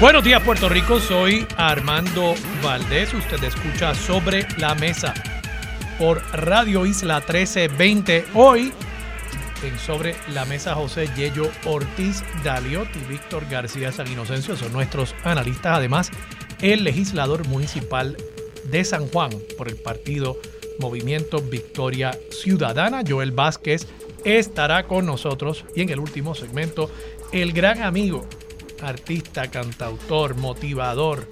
Buenos días Puerto Rico, soy Armando Valdés, usted escucha sobre la mesa por Radio Isla 1320. Hoy en Sobre la Mesa José Yello Ortiz Daliot y Víctor García San Inocencio son nuestros analistas. Además, el legislador municipal de San Juan por el partido Movimiento Victoria Ciudadana, Joel Vázquez, estará con nosotros. Y en el último segmento, el gran amigo artista, cantautor, motivador,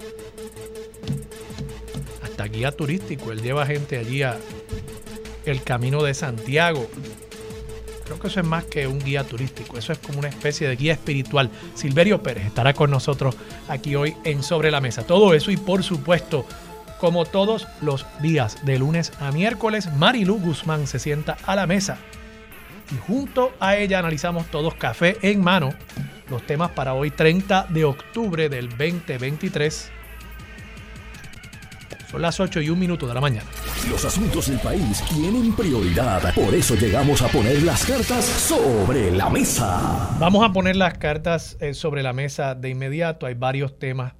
hasta guía turístico. Él lleva gente allí a el Camino de Santiago. Creo que eso es más que un guía turístico, eso es como una especie de guía espiritual. Silverio Pérez estará con nosotros aquí hoy en Sobre la Mesa. Todo eso y por supuesto, como todos los días, de lunes a miércoles, Marilu Guzmán se sienta a la mesa y junto a ella analizamos todos café en mano los temas para hoy 30 de octubre del 2023. Son las 8 y un minuto de la mañana. Los asuntos del país tienen prioridad. Por eso llegamos a poner las cartas sobre la mesa. Vamos a poner las cartas eh, sobre la mesa de inmediato. Hay varios temas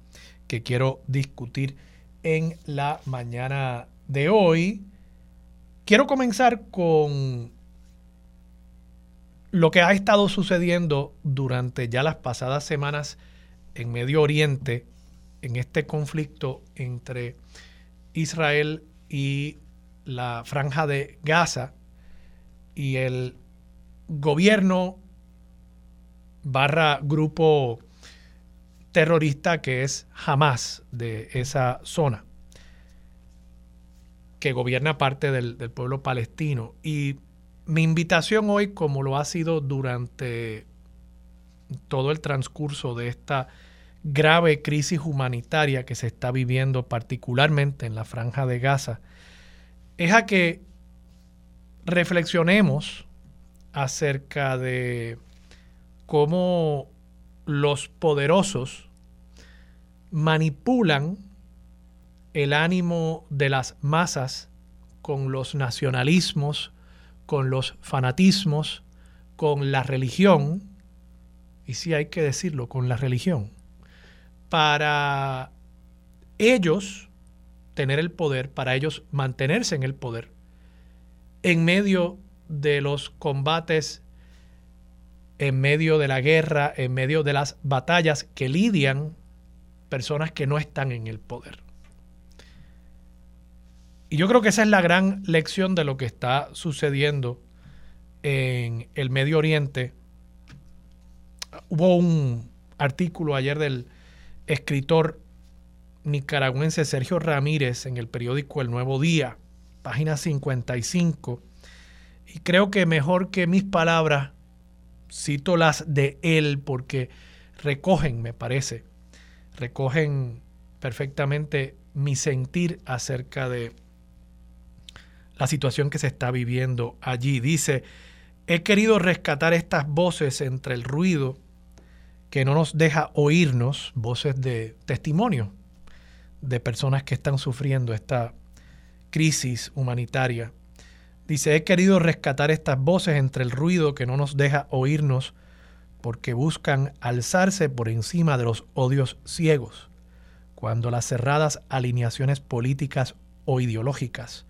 que quiero discutir en la mañana de hoy. Quiero comenzar con lo que ha estado sucediendo durante ya las pasadas semanas en Medio Oriente, en este conflicto entre Israel y la franja de Gaza y el gobierno barra grupo terrorista que es Hamas de esa zona, que gobierna parte del, del pueblo palestino. Y mi invitación hoy, como lo ha sido durante todo el transcurso de esta grave crisis humanitaria que se está viviendo particularmente en la franja de Gaza, es a que reflexionemos acerca de cómo los poderosos manipulan el ánimo de las masas con los nacionalismos, con los fanatismos, con la religión, y sí hay que decirlo, con la religión, para ellos tener el poder, para ellos mantenerse en el poder, en medio de los combates, en medio de la guerra, en medio de las batallas que lidian personas que no están en el poder. Y yo creo que esa es la gran lección de lo que está sucediendo en el Medio Oriente. Hubo un artículo ayer del escritor nicaragüense Sergio Ramírez en el periódico El Nuevo Día, página 55, y creo que mejor que mis palabras, cito las de él porque recogen, me parece, recogen perfectamente mi sentir acerca de la situación que se está viviendo allí. Dice, he querido rescatar estas voces entre el ruido que no nos deja oírnos, voces de testimonio de personas que están sufriendo esta crisis humanitaria. Dice, he querido rescatar estas voces entre el ruido que no nos deja oírnos porque buscan alzarse por encima de los odios ciegos, cuando las cerradas alineaciones políticas o ideológicas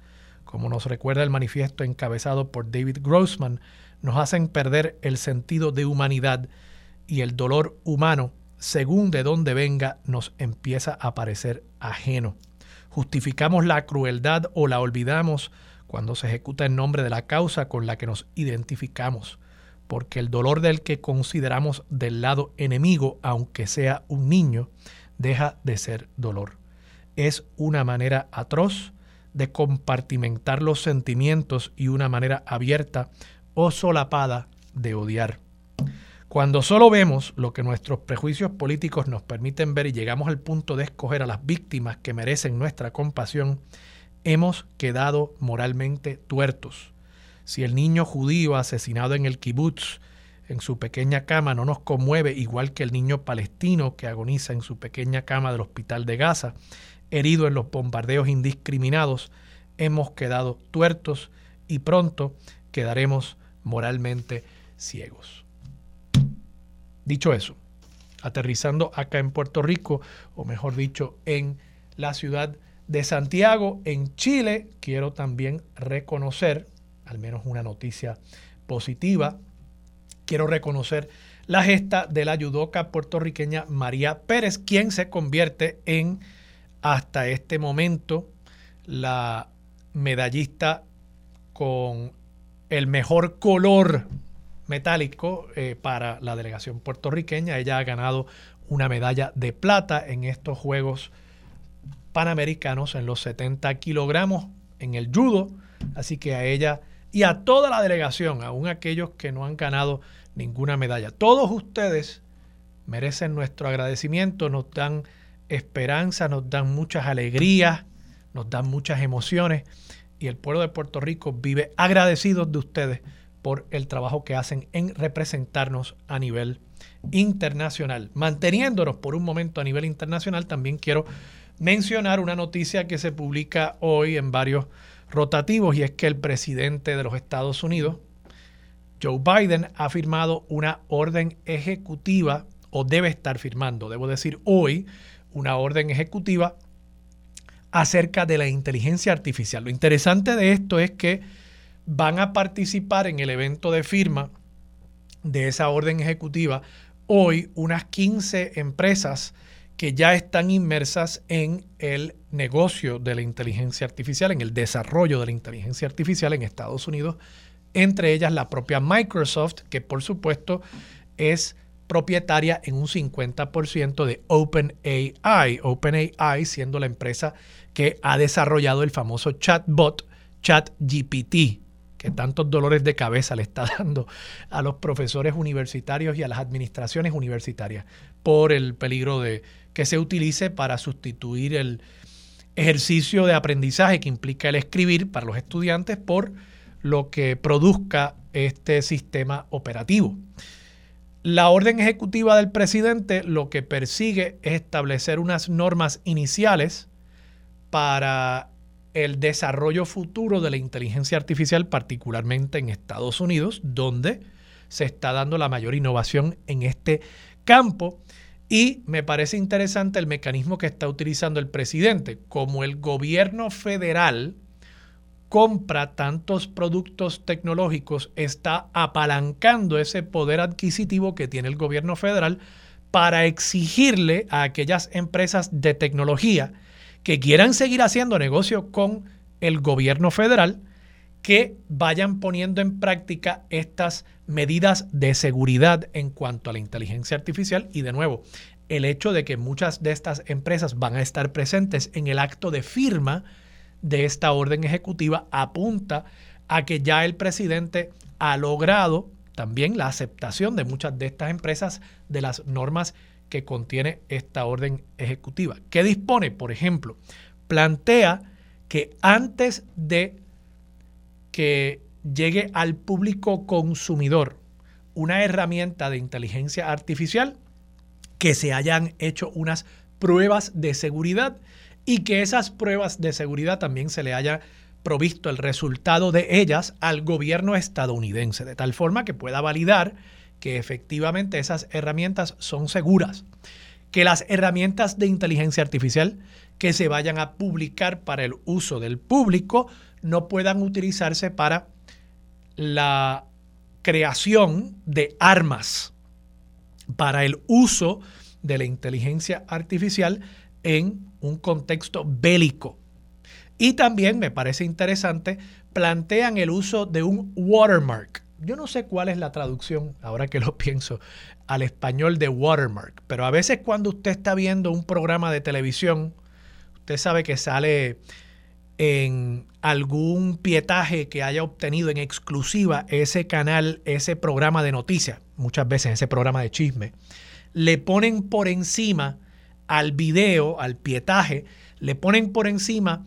como nos recuerda el manifiesto encabezado por David Grossman, nos hacen perder el sentido de humanidad y el dolor humano, según de dónde venga, nos empieza a parecer ajeno. Justificamos la crueldad o la olvidamos cuando se ejecuta en nombre de la causa con la que nos identificamos, porque el dolor del que consideramos del lado enemigo, aunque sea un niño, deja de ser dolor. Es una manera atroz de compartimentar los sentimientos y una manera abierta o solapada de odiar. Cuando solo vemos lo que nuestros prejuicios políticos nos permiten ver y llegamos al punto de escoger a las víctimas que merecen nuestra compasión, hemos quedado moralmente tuertos. Si el niño judío asesinado en el kibutz en su pequeña cama no nos conmueve igual que el niño palestino que agoniza en su pequeña cama del hospital de Gaza, herido en los bombardeos indiscriminados, hemos quedado tuertos y pronto quedaremos moralmente ciegos. Dicho eso, aterrizando acá en Puerto Rico, o mejor dicho, en la ciudad de Santiago, en Chile, quiero también reconocer, al menos una noticia positiva, quiero reconocer la gesta de la judoka puertorriqueña María Pérez, quien se convierte en, hasta este momento, la medallista con el mejor color metálico eh, para la delegación puertorriqueña. Ella ha ganado una medalla de plata en estos Juegos Panamericanos en los 70 kilogramos en el judo. Así que a ella y a toda la delegación, aún aquellos que no han ganado ninguna medalla. Todos ustedes merecen nuestro agradecimiento, nos dan esperanza, nos dan muchas alegrías, nos dan muchas emociones y el pueblo de Puerto Rico vive agradecidos de ustedes por el trabajo que hacen en representarnos a nivel internacional. Manteniéndonos por un momento a nivel internacional, también quiero mencionar una noticia que se publica hoy en varios rotativos y es que el presidente de los Estados Unidos, Joe Biden ha firmado una orden ejecutiva, o debe estar firmando, debo decir hoy, una orden ejecutiva acerca de la inteligencia artificial. Lo interesante de esto es que van a participar en el evento de firma de esa orden ejecutiva hoy unas 15 empresas que ya están inmersas en el negocio de la inteligencia artificial, en el desarrollo de la inteligencia artificial en Estados Unidos entre ellas la propia Microsoft, que por supuesto es propietaria en un 50% de OpenAI, OpenAI siendo la empresa que ha desarrollado el famoso chatbot ChatGPT, que tantos dolores de cabeza le está dando a los profesores universitarios y a las administraciones universitarias por el peligro de que se utilice para sustituir el ejercicio de aprendizaje que implica el escribir para los estudiantes por lo que produzca este sistema operativo. La orden ejecutiva del presidente lo que persigue es establecer unas normas iniciales para el desarrollo futuro de la inteligencia artificial, particularmente en Estados Unidos, donde se está dando la mayor innovación en este campo. Y me parece interesante el mecanismo que está utilizando el presidente. Como el gobierno federal compra tantos productos tecnológicos está apalancando ese poder adquisitivo que tiene el gobierno federal para exigirle a aquellas empresas de tecnología que quieran seguir haciendo negocio con el gobierno federal que vayan poniendo en práctica estas medidas de seguridad en cuanto a la inteligencia artificial. Y de nuevo el hecho de que muchas de estas empresas van a estar presentes en el acto de firma de esta orden ejecutiva apunta a que ya el presidente ha logrado también la aceptación de muchas de estas empresas de las normas que contiene esta orden ejecutiva. ¿Qué dispone? Por ejemplo, plantea que antes de que llegue al público consumidor una herramienta de inteligencia artificial, que se hayan hecho unas pruebas de seguridad y que esas pruebas de seguridad también se le haya provisto el resultado de ellas al gobierno estadounidense, de tal forma que pueda validar que efectivamente esas herramientas son seguras, que las herramientas de inteligencia artificial que se vayan a publicar para el uso del público no puedan utilizarse para la creación de armas para el uso de la inteligencia artificial en un contexto bélico. Y también me parece interesante, plantean el uso de un watermark. Yo no sé cuál es la traducción, ahora que lo pienso, al español de watermark, pero a veces cuando usted está viendo un programa de televisión, usted sabe que sale en algún pietaje que haya obtenido en exclusiva ese canal, ese programa de noticias. muchas veces ese programa de chisme, le ponen por encima al video, al pietaje, le ponen por encima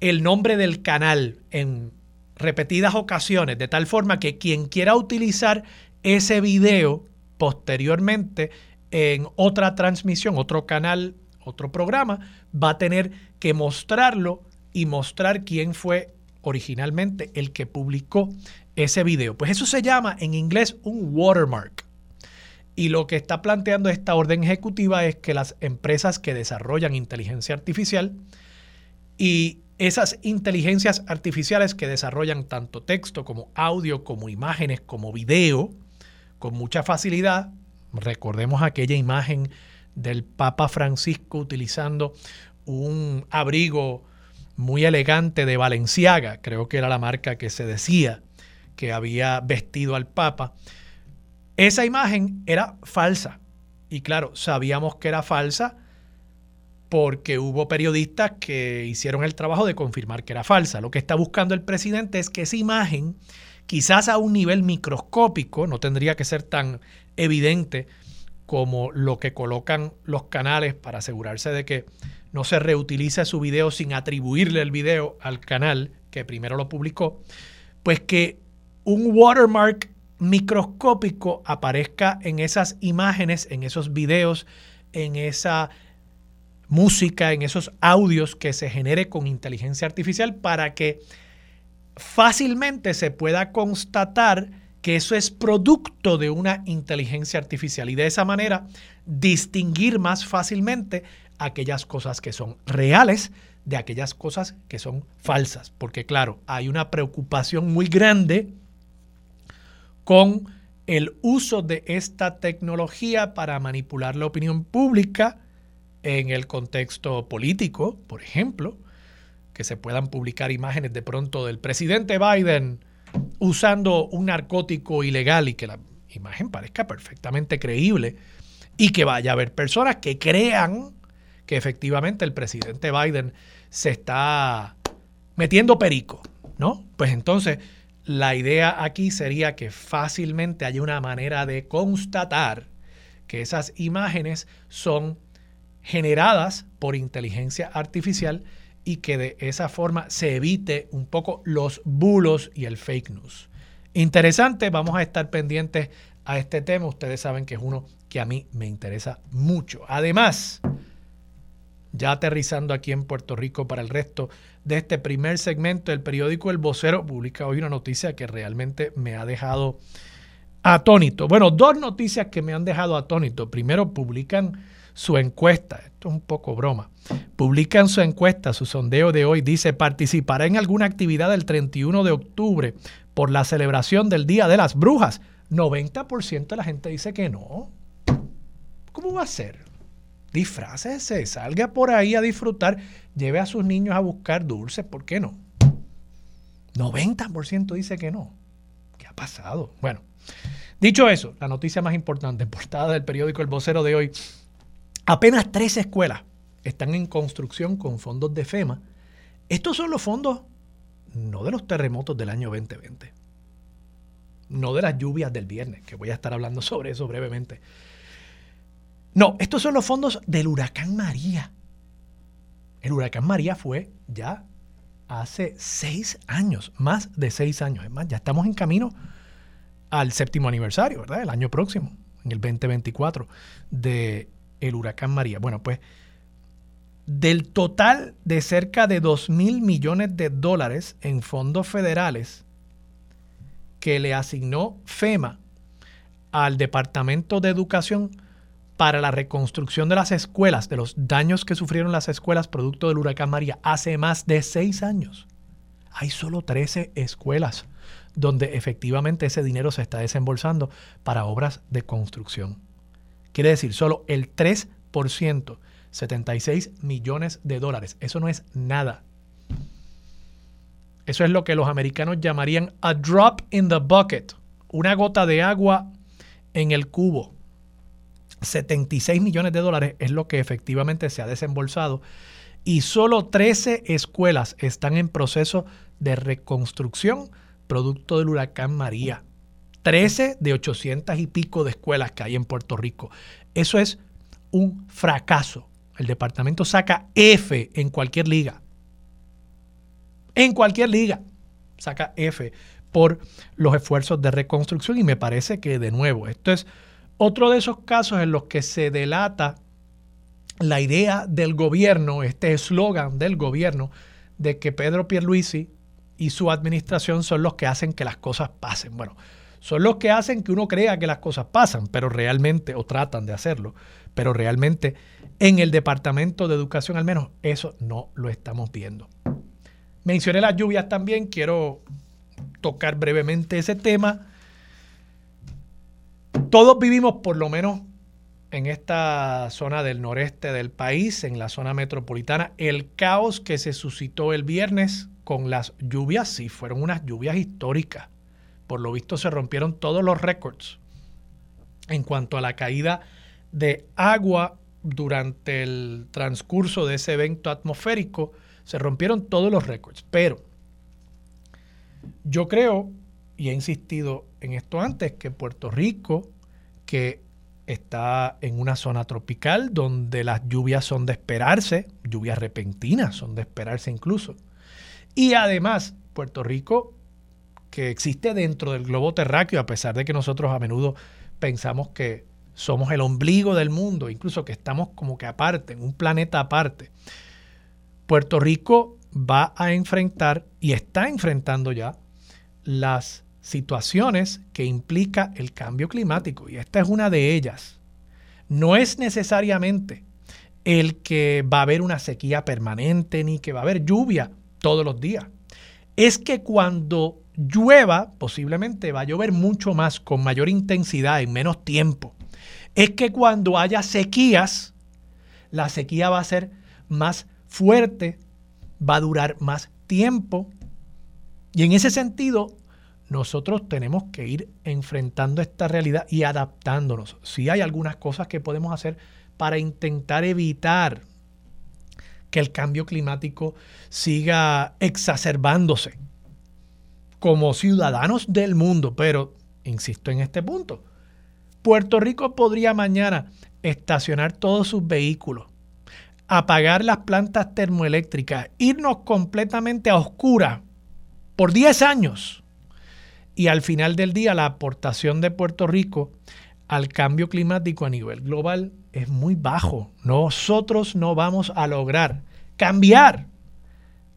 el nombre del canal en repetidas ocasiones, de tal forma que quien quiera utilizar ese video posteriormente en otra transmisión, otro canal, otro programa, va a tener que mostrarlo y mostrar quién fue originalmente el que publicó ese video. Pues eso se llama en inglés un watermark. Y lo que está planteando esta orden ejecutiva es que las empresas que desarrollan inteligencia artificial y esas inteligencias artificiales que desarrollan tanto texto como audio, como imágenes, como video, con mucha facilidad. Recordemos aquella imagen del Papa Francisco utilizando un abrigo muy elegante de Valenciaga, creo que era la marca que se decía que había vestido al Papa. Esa imagen era falsa. Y claro, sabíamos que era falsa porque hubo periodistas que hicieron el trabajo de confirmar que era falsa. Lo que está buscando el presidente es que esa imagen, quizás a un nivel microscópico, no tendría que ser tan evidente como lo que colocan los canales para asegurarse de que no se reutilice su video sin atribuirle el video al canal que primero lo publicó, pues que un watermark microscópico aparezca en esas imágenes, en esos videos, en esa música, en esos audios que se genere con inteligencia artificial para que fácilmente se pueda constatar que eso es producto de una inteligencia artificial y de esa manera distinguir más fácilmente aquellas cosas que son reales de aquellas cosas que son falsas. Porque claro, hay una preocupación muy grande con el uso de esta tecnología para manipular la opinión pública en el contexto político, por ejemplo, que se puedan publicar imágenes de pronto del presidente Biden usando un narcótico ilegal y que la imagen parezca perfectamente creíble y que vaya a haber personas que crean que efectivamente el presidente Biden se está metiendo perico, ¿no? Pues entonces la idea aquí sería que fácilmente haya una manera de constatar que esas imágenes son generadas por inteligencia artificial y que de esa forma se evite un poco los bulos y el fake news. Interesante, vamos a estar pendientes a este tema. Ustedes saben que es uno que a mí me interesa mucho. Además, ya aterrizando aquí en Puerto Rico para el resto de este primer segmento, el periódico El Vocero publica hoy una noticia que realmente me ha dejado atónito. Bueno, dos noticias que me han dejado atónito. Primero, publican su encuesta, esto es un poco broma, publican su encuesta, su sondeo de hoy, dice, participará en alguna actividad el 31 de octubre por la celebración del Día de las Brujas. 90% de la gente dice que no. ¿Cómo va a ser? Disfrácese, salga por ahí a disfrutar, lleve a sus niños a buscar dulces, ¿por qué no? 90% dice que no. ¿Qué ha pasado? Bueno, dicho eso, la noticia más importante, portada del periódico El Vocero de hoy, Apenas tres escuelas están en construcción con fondos de FEMA. Estos son los fondos no de los terremotos del año 2020, no de las lluvias del viernes, que voy a estar hablando sobre eso brevemente. No, estos son los fondos del huracán María. El huracán María fue ya hace seis años, más de seis años. Es más, ya estamos en camino al séptimo aniversario, ¿verdad? El año próximo, en el 2024, de el huracán María. Bueno, pues del total de cerca de 2 mil millones de dólares en fondos federales que le asignó FEMA al Departamento de Educación para la reconstrucción de las escuelas, de los daños que sufrieron las escuelas producto del huracán María hace más de seis años. Hay solo 13 escuelas donde efectivamente ese dinero se está desembolsando para obras de construcción. Quiere decir, solo el 3%, 76 millones de dólares. Eso no es nada. Eso es lo que los americanos llamarían a drop in the bucket, una gota de agua en el cubo. 76 millones de dólares es lo que efectivamente se ha desembolsado y solo 13 escuelas están en proceso de reconstrucción producto del huracán María. 13 de 800 y pico de escuelas que hay en Puerto Rico. Eso es un fracaso. El departamento saca F en cualquier liga. En cualquier liga saca F por los esfuerzos de reconstrucción y me parece que de nuevo, esto es otro de esos casos en los que se delata la idea del gobierno, este eslogan del gobierno, de que Pedro Pierluisi y su administración son los que hacen que las cosas pasen. Bueno, son los que hacen que uno crea que las cosas pasan, pero realmente, o tratan de hacerlo, pero realmente en el Departamento de Educación al menos eso no lo estamos viendo. Mencioné las lluvias también, quiero tocar brevemente ese tema. Todos vivimos por lo menos en esta zona del noreste del país, en la zona metropolitana, el caos que se suscitó el viernes con las lluvias, sí, fueron unas lluvias históricas. Por lo visto se rompieron todos los récords en cuanto a la caída de agua durante el transcurso de ese evento atmosférico. Se rompieron todos los récords. Pero yo creo, y he insistido en esto antes, que Puerto Rico, que está en una zona tropical donde las lluvias son de esperarse, lluvias repentinas son de esperarse incluso. Y además, Puerto Rico, que existe dentro del globo terráqueo, a pesar de que nosotros a menudo pensamos que somos el ombligo del mundo, incluso que estamos como que aparte, en un planeta aparte. Puerto Rico va a enfrentar y está enfrentando ya las situaciones que implica el cambio climático y esta es una de ellas. No es necesariamente el que va a haber una sequía permanente ni que va a haber lluvia todos los días. Es que cuando llueva, posiblemente va a llover mucho más, con mayor intensidad, en menos tiempo. Es que cuando haya sequías, la sequía va a ser más fuerte, va a durar más tiempo. Y en ese sentido, nosotros tenemos que ir enfrentando esta realidad y adaptándonos. Si hay algunas cosas que podemos hacer para intentar evitar que el cambio climático siga exacerbándose como ciudadanos del mundo, pero insisto en este punto, Puerto Rico podría mañana estacionar todos sus vehículos, apagar las plantas termoeléctricas, irnos completamente a oscuras por 10 años y al final del día la aportación de Puerto Rico al cambio climático a nivel global es muy bajo. Nosotros no vamos a lograr cambiar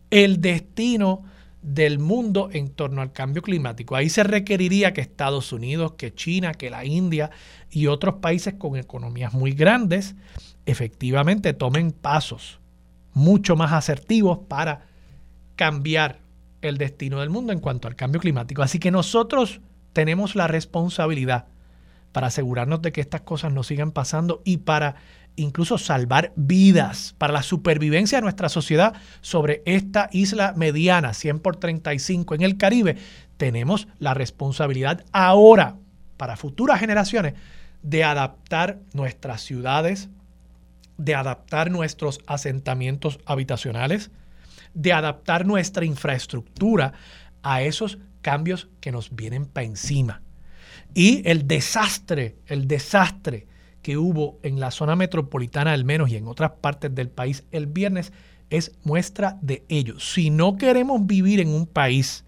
el destino del mundo en torno al cambio climático. Ahí se requeriría que Estados Unidos, que China, que la India y otros países con economías muy grandes efectivamente tomen pasos mucho más asertivos para cambiar el destino del mundo en cuanto al cambio climático. Así que nosotros tenemos la responsabilidad para asegurarnos de que estas cosas no sigan pasando y para incluso salvar vidas, para la supervivencia de nuestra sociedad sobre esta isla mediana, 100 por 35 en el Caribe. Tenemos la responsabilidad ahora, para futuras generaciones, de adaptar nuestras ciudades, de adaptar nuestros asentamientos habitacionales, de adaptar nuestra infraestructura a esos cambios que nos vienen para encima. Y el desastre, el desastre que hubo en la zona metropolitana al menos y en otras partes del país el viernes es muestra de ello. Si no queremos vivir en un país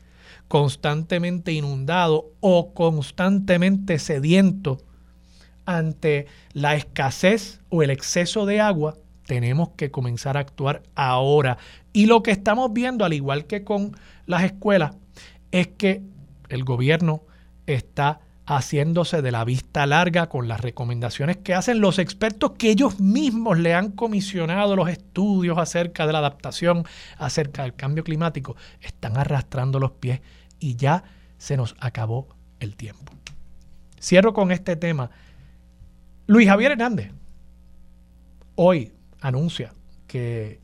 constantemente inundado o constantemente sediento ante la escasez o el exceso de agua, tenemos que comenzar a actuar ahora. Y lo que estamos viendo, al igual que con las escuelas, es que el gobierno está haciéndose de la vista larga con las recomendaciones que hacen los expertos que ellos mismos le han comisionado los estudios acerca de la adaptación, acerca del cambio climático. Están arrastrando los pies y ya se nos acabó el tiempo. Cierro con este tema. Luis Javier Hernández, hoy anuncia que,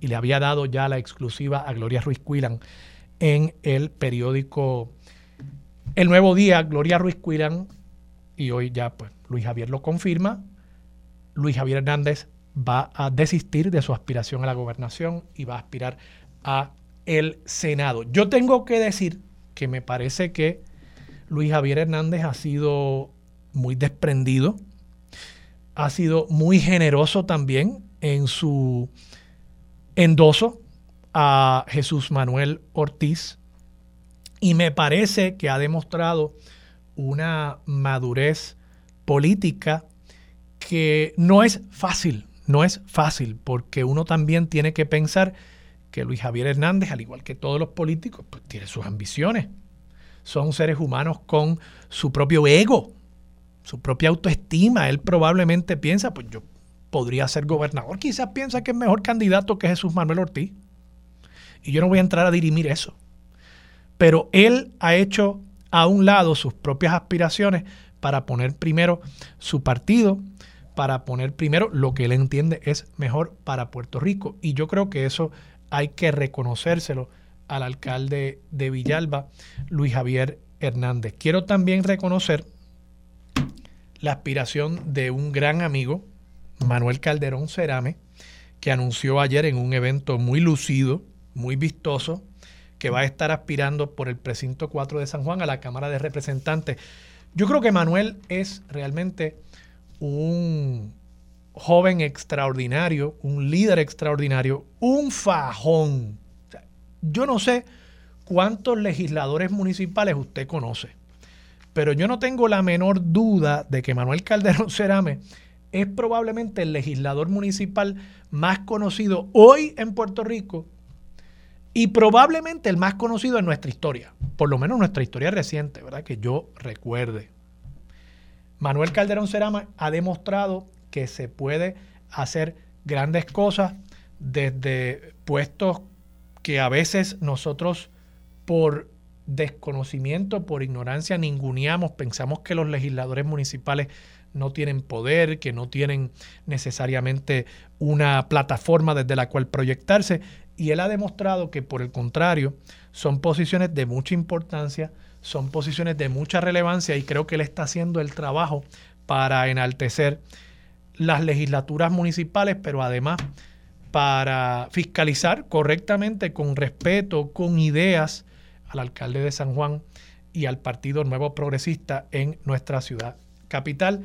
y le había dado ya la exclusiva a Gloria Ruiz Cuilan en el periódico El Nuevo Día, Gloria Ruiz Cuilan, y hoy ya pues Luis Javier lo confirma, Luis Javier Hernández va a desistir de su aspiración a la gobernación y va a aspirar a el Senado. Yo tengo que decir que me parece que Luis Javier Hernández ha sido muy desprendido, ha sido muy generoso también en su endoso a Jesús Manuel Ortiz y me parece que ha demostrado una madurez política que no es fácil, no es fácil, porque uno también tiene que pensar que Luis Javier Hernández, al igual que todos los políticos, pues tiene sus ambiciones. Son seres humanos con su propio ego, su propia autoestima. Él probablemente piensa, pues yo podría ser gobernador. Quizás piensa que es mejor candidato que Jesús Manuel Ortiz. Y yo no voy a entrar a dirimir eso. Pero él ha hecho a un lado sus propias aspiraciones para poner primero su partido, para poner primero lo que él entiende es mejor para Puerto Rico. Y yo creo que eso hay que reconocérselo al alcalde de Villalba, Luis Javier Hernández. Quiero también reconocer la aspiración de un gran amigo, Manuel Calderón Cerame, que anunció ayer en un evento muy lucido, muy vistoso, que va a estar aspirando por el precinto 4 de San Juan a la Cámara de Representantes. Yo creo que Manuel es realmente un joven extraordinario, un líder extraordinario, un fajón. yo no sé cuántos legisladores municipales usted conoce, pero yo no tengo la menor duda de que Manuel Calderón Cerame es probablemente el legislador municipal más conocido hoy en Puerto Rico y probablemente el más conocido en nuestra historia, por lo menos nuestra historia reciente, ¿verdad? Que yo recuerde. Manuel Calderón Cerama ha demostrado que se puede hacer grandes cosas desde puestos que a veces nosotros por desconocimiento, por ignorancia, ninguneamos, pensamos que los legisladores municipales no tienen poder, que no tienen necesariamente una plataforma desde la cual proyectarse. Y él ha demostrado que por el contrario son posiciones de mucha importancia, son posiciones de mucha relevancia y creo que él está haciendo el trabajo para enaltecer las legislaturas municipales, pero además para fiscalizar correctamente, con respeto, con ideas al alcalde de San Juan y al Partido Nuevo Progresista en nuestra ciudad capital.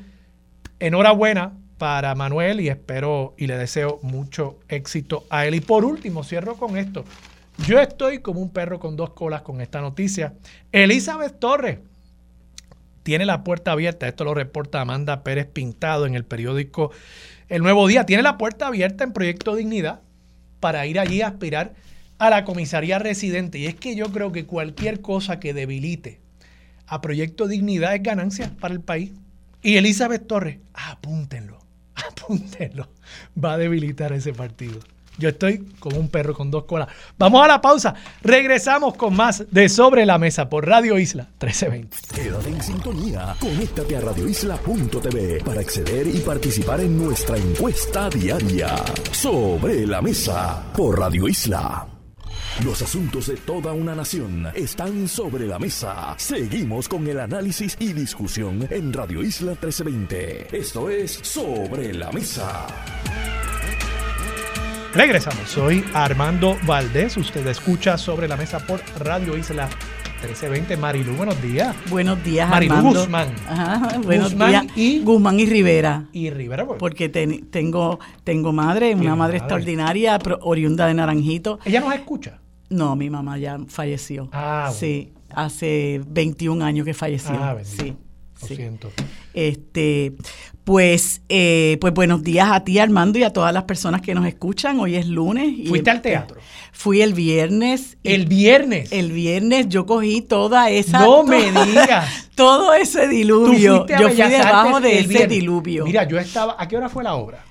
Enhorabuena para Manuel y espero y le deseo mucho éxito a él. Y por último, cierro con esto. Yo estoy como un perro con dos colas con esta noticia. Elizabeth Torres tiene la puerta abierta. Esto lo reporta Amanda Pérez Pintado en el periódico El Nuevo Día. Tiene la puerta abierta en Proyecto Dignidad para ir allí a aspirar a la comisaría residente. Y es que yo creo que cualquier cosa que debilite a Proyecto Dignidad es ganancia para el país. Y Elizabeth Torres, apúntenlo, apúntenlo, va a debilitar ese partido. Yo estoy como un perro con dos colas. Vamos a la pausa. Regresamos con más de Sobre la Mesa por Radio Isla 1320. Quédate en sintonía. Conéctate a radioisla.tv para acceder y participar en nuestra encuesta diaria. Sobre la Mesa por Radio Isla. Los asuntos de toda una nación están sobre la mesa. Seguimos con el análisis y discusión en Radio Isla 1320. Esto es Sobre la Mesa. Regresamos. Soy Armando Valdés. Usted escucha Sobre la Mesa por Radio Isla 1320. Marilu, buenos días. Buenos días, Marilu Armando. Guzmán. Ajá, buenos Guzmán días. y- Guzmán y Rivera. Y Rivera, pues, Porque ten- tengo, tengo madre, una madre madre. extraordinaria, oriunda de Naranjito. ella nos escucha. No, mi mamá ya falleció. Ah, bueno. Sí, hace 21 años que falleció. Ah, bendito. sí. Lo sí. siento. Este, pues, eh, pues buenos días a ti, Armando, y a todas las personas que nos escuchan. Hoy es lunes. y ¿Fuiste al teatro? Fui el viernes. El viernes. el viernes yo cogí toda esa. No me digas. Todo ese Tú diluvio. fuiste a Yo fui debajo de ese viernes. diluvio. Mira, yo estaba. ¿A qué hora fue la obra?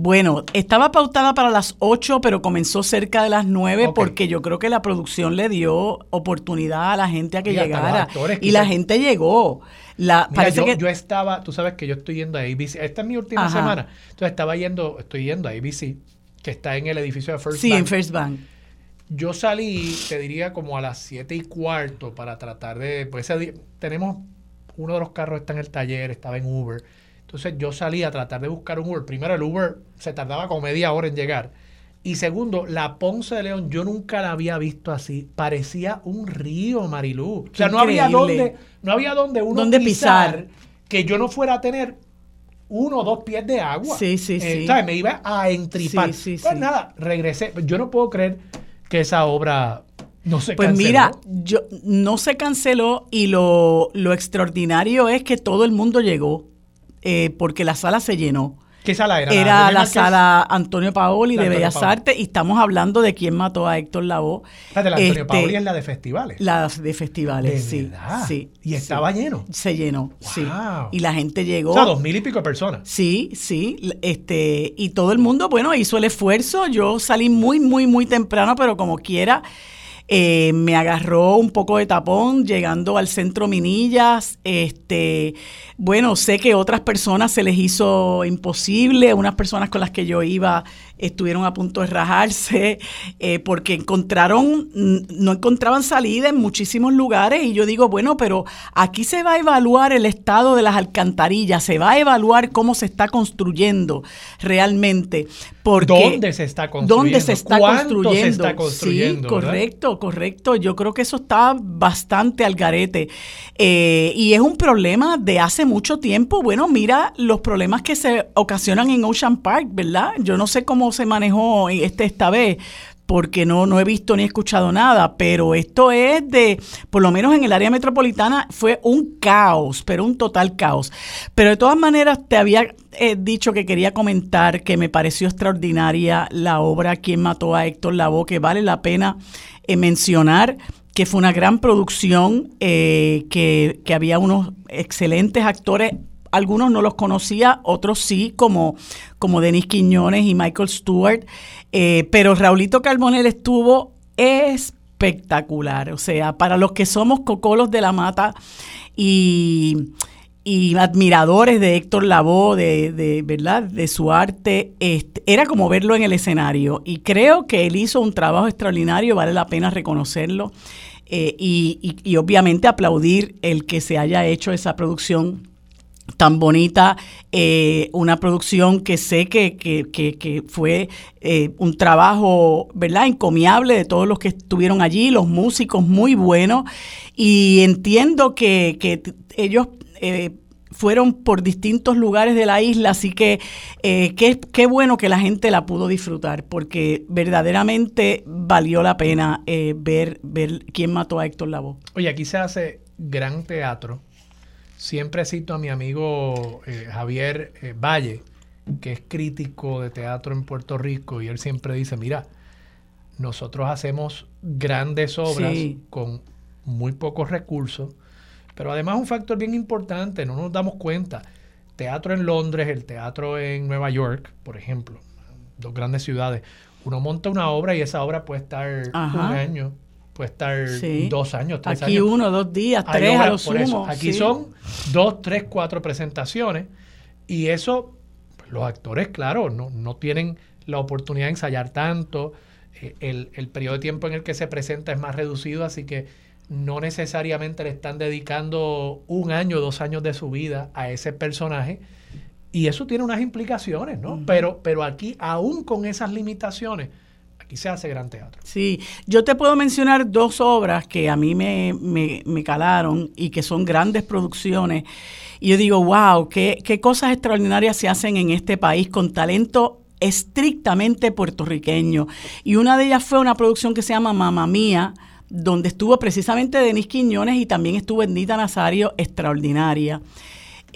Bueno, estaba pautada para las 8, pero comenzó cerca de las 9 Ok. porque yo creo que la producción le dio oportunidad a la gente a que Y llegara. actores, y la gente llegó. La, Mira, parece yo, que yo estaba, tú sabes que yo estoy yendo a ABC. Esta es mi última Ajá. semana. Entonces estaba yendo, estoy yendo a ABC, que está en el edificio de First sí, Bank. en First Bank. Yo salí, te diría, como a las 7 y cuarto para tratar de. Pues tenemos. Uno de los carros está en el taller, estaba en Uber. Entonces yo salí a tratar de buscar un Uber. Primero el Uber se tardaba como media hora en llegar. Y segundo, la Ponce de León, yo nunca la había visto así. Parecía un río, Marilú. O sea, no había donde, no había donde uno ¿Dónde pisar, que yo no fuera a tener uno o dos pies de agua. Sí, sí, Eh, sí. ¿sabes? Me iba a entripar. Sí, sí, pues sí. nada, regresé. Yo no puedo creer que esa obra no se Pues canceló. mira, yo, no se canceló y lo, lo extraordinario es que todo el mundo llegó eh, porque la sala se llenó. ¿Qué sala era? Era la sala Antonio Paoli La de Antonio Bellas. Artes y estamos hablando de quién mató a Héctor Lavoe. Espérate, la Antonio Este, Paoli es la de festivales. La de festivales, ¿De sí. verdad? sí Y sí. estaba lleno. Se llenó, sí. Y la gente llegó. O sea, dos mil y pico de personas. Sí, sí, este, y todo el mundo, bueno, hizo el esfuerzo. Yo salí muy, muy, muy temprano, pero como quiera, eh, me agarró un poco de tapón llegando al centro Minillas. Este, bueno, sé que otras personas se les hizo imposible, unas personas con las que yo iba estuvieron a punto de rajarse eh, porque encontraron, no encontraban salida en muchísimos lugares y yo digo, bueno, pero aquí se va a evaluar el estado de las alcantarillas, se va a evaluar cómo se está construyendo realmente. Porque ¿Dónde se está construyendo? ¿Dónde se está ¿Cuánto construyendo? se está construyendo, Sí, verdad? correcto, correcto. Yo creo que eso está bastante al garete. Eh, y es un problema de hace mucho tiempo. Bueno, mira los problemas que se ocasionan en Ocean Park, ¿verdad? Yo no sé cómo se manejó este esta vez porque no, no he visto ni escuchado nada, pero esto es de, por lo menos en el área metropolitana, fue un caos, pero un total caos. Pero de todas maneras, te había eh, dicho que quería comentar que me pareció extraordinaria la obra Quien mató a Héctor Lavoe, que vale la pena eh, mencionar que fue una gran producción, eh, que, que había unos excelentes actores algunos no los conocía, otros sí, como, como Denis Quiñones y Michael Stewart, eh, pero Raulito Carbonell estuvo espectacular, o sea, para los que somos cocolos de la mata y, y admiradores de Héctor Lavoe, de, de, ¿verdad? de su arte, este, era como verlo en el escenario y creo que él hizo un trabajo extraordinario, vale la pena reconocerlo. Eh, y, y obviamente aplaudir el que se haya hecho esa producción tan bonita, eh, una producción que sé que, que, que, que fue eh, un trabajo, ¿verdad?, encomiable de todos los que estuvieron allí, los músicos muy buenos, y entiendo que, que ellos... Eh, fueron por distintos lugares de la isla, así que eh, qué, bueno que la gente la pudo disfrutar, porque verdaderamente valió la pena eh, ver, ver quién mató a Héctor Lavoe. Oye, aquí se hace gran teatro. Siempre cito a mi amigo eh, Javier eh, Valle, que es crítico de teatro en Puerto Rico, y él siempre dice, mira, nosotros hacemos grandes obras Sí. con muy pocos recursos, pero además un factor bien importante, no nos damos cuenta. Teatro en Londres, el teatro en Nueva York, por ejemplo, dos grandes ciudades. Uno monta una obra y esa obra puede estar Ajá. un año, puede estar Sí. dos años, tres Aquí años. uno, dos días, Hay tres a lo eso. sumo. Aquí sí. son dos, tres, cuatro presentaciones y eso, pues, los actores, claro, no, no tienen la oportunidad de ensayar tanto. Eh, el, el periodo de tiempo en el que se presenta es más reducido, así que no necesariamente le están dedicando un año, dos años de su vida a ese personaje. Y eso tiene unas implicaciones, ¿no? Pero, pero aquí, aún con esas limitaciones, aquí se hace gran teatro. Sí, yo te puedo mencionar dos obras que a mí me, me, me calaron y que son grandes producciones. Y yo digo, wow, qué, qué cosas extraordinarias se hacen en este país con talento estrictamente puertorriqueño. Y una de ellas fue una producción que se llama Mamá Mía, donde estuvo precisamente Denis Quiñones y también estuvo Ednita Nazario, extraordinaria.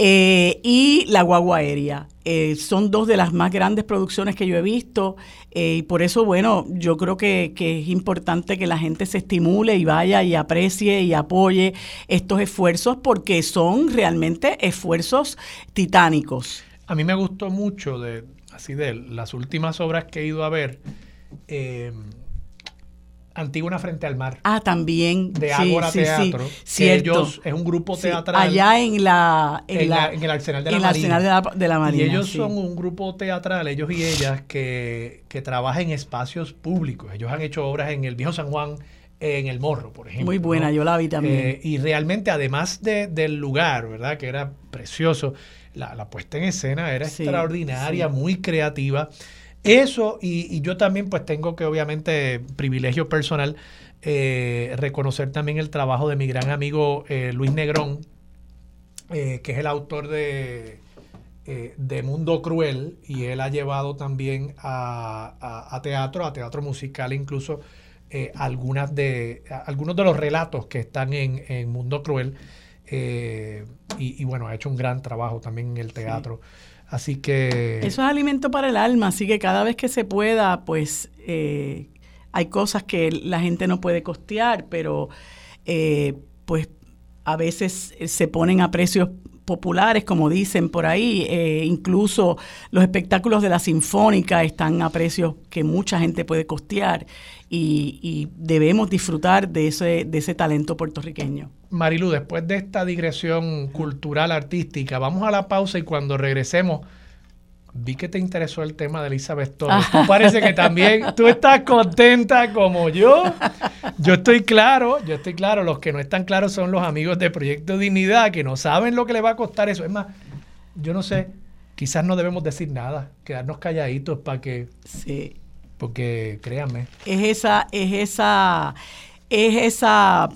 Eh, y La Guagua Aérea. Eh, son dos de las más grandes producciones que yo he visto eh, y por eso, bueno, yo creo que, es importante que la gente se estimule y vaya y aprecie y apoye estos esfuerzos porque son realmente esfuerzos titánicos. A mí me gustó mucho de así de las últimas obras que he ido a ver. Eh, Antígona frente al mar Ah, también. de sí, Ágora sí, sí, Teatro. que ellos es un grupo Sí, teatral allá en la en, en, la, la- en el Arsenal de la en el Marina. Arsenal de la, de la Marina. y ellos sí. son un grupo teatral, ellos y ellas, que, que trabaja en espacios públicos. Ellos han hecho obras en el Viejo San Juan, en el Morro, por ejemplo. muy buena, ¿no? yo la vi también. Eh, y realmente, además de- del lugar, ¿verdad? Que era precioso, la, la puesta en escena era Sí, extraordinaria, sí. muy creativa. Eso, y, yo también pues tengo que obviamente privilegio personal eh, reconocer también el trabajo de mi gran amigo eh, Luis Negrón, que es el autor de, de Mundo Cruel, y él ha llevado también a, teatro, a teatro musical incluso, algunas de, algunos de los relatos que están en, en Mundo Cruel. y, bueno, ha hecho un gran trabajo también en el teatro. Así que... Eso es alimento para el alma, así que cada vez que se pueda, pues eh, hay cosas que la gente no puede costear, pero eh, pues a veces se ponen a precios populares, como dicen por ahí. Eh, incluso los espectáculos de la Sinfónica están a precios que mucha gente puede costear y, y, debemos disfrutar de ese, de ese talento puertorriqueño. Marilu, después de esta digresión cultural artística, vamos a la pausa y cuando regresemos, vi que te interesó el tema de Elizabeth Torres. Tú parece que también tú estás contenta como yo. Yo estoy claro, yo estoy claro. Los que no están claros son los amigos de Proyecto Dignidad, que no saben lo que le va a costar eso. Es más, yo no sé, quizás no debemos decir nada, quedarnos calladitos para que... Sí. Porque créanme. Es esa, es esa, es esa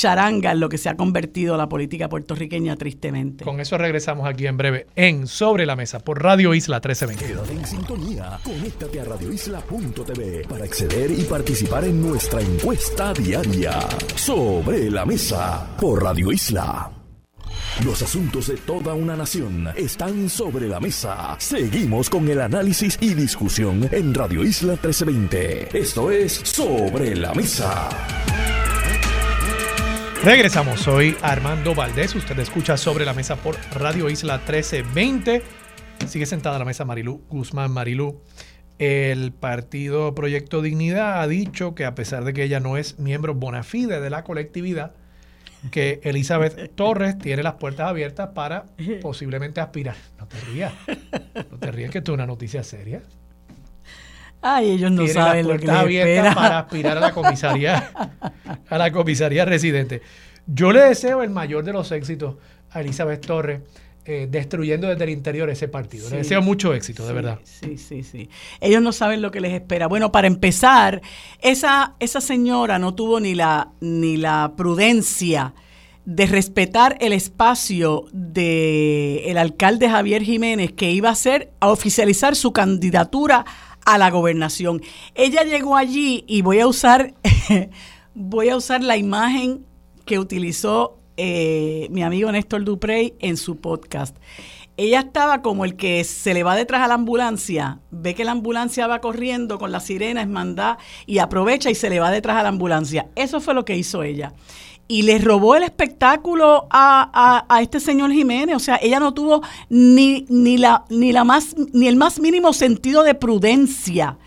charanga en lo que se ha convertido la política puertorriqueña tristemente. Con eso regresamos aquí en breve en Sobre la Mesa por Radio Isla 1320. Quédate en sintonía, conéctate a radioisla.tv para acceder y participar en nuestra encuesta diaria. Sobre la Mesa por Radio Isla. Los asuntos de toda una nación están sobre la mesa. Seguimos con el análisis y discusión en Radio Isla 1320. Esto es Sobre la Mesa. Regresamos, soy Armando Valdés, usted escucha sobre la mesa por Radio Isla 1320. Sigue sentada a la mesa Marilú Guzmán Marilú. El partido Proyecto Dignidad ha dicho que a pesar de que ella no es miembro bona fide de la colectividad, que Elizabeth Torres tiene las puertas abiertas para posiblemente aspirar. No te rías, no te rías que esto es una noticia seria. Ay, ellos no saben lo que les espera. para aspirar a la comisaría, a la comisaría residente. Yo le deseo el mayor de los éxitos a Elizabeth Torres. Eh, destruyendo desde el interior ese partido. Le deseo mucho éxito, de verdad. Sí, sí, sí. Ellos no saben lo que les espera. Bueno, para empezar, esa, esa señora no tuvo ni la, ni la prudencia de respetar el espacio del el alcalde Javier Jiménez, que iba a ser a oficializar su candidatura a la gobernación. Ella llegó allí y voy a usar, voy a usar la imagen que utilizó eh, mi amigo Néstor Duprey en su podcast. Ella estaba como el que se le va detrás a la ambulancia, ve que la ambulancia va corriendo con la sirena, es y aprovecha y se le va detrás a la ambulancia. Eso fue lo que hizo ella y le robó el espectáculo a, este señor Jiménez. O sea, ella no tuvo ni, ni, la, ni, la más, ni el más mínimo sentido de prudencia.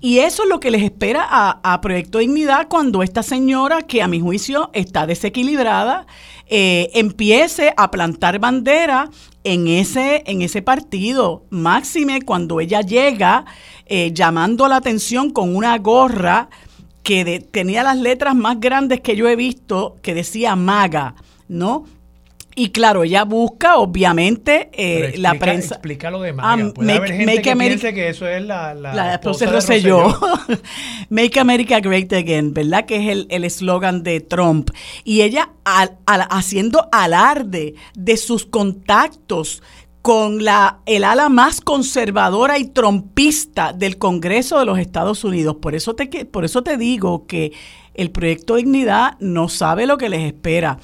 Y eso es lo que les espera a, Proyecto Dignidad cuando esta señora, que a mi juicio está desequilibrada, eh, empiece a plantar bandera en ese, en ese partido. Máxime cuando ella llega eh, llamando la atención con una gorra que tenía las letras más grandes que yo he visto, que decía MAGA, ¿no? Y claro, ella busca, obviamente, eh, la prensa. Explica lo de MAGA. Ah, Puede make, haber gente que piense que eso es la. La, la de yo. make America Great Again, ¿verdad? Que es el eslogan de Trump. Y ella haciendo alarde de sus contactos con la, el ala más conservadora y trompista del Congreso de los Estados Unidos. Por eso te, por eso te digo que el proyecto Dignidad no sabe lo que les espera.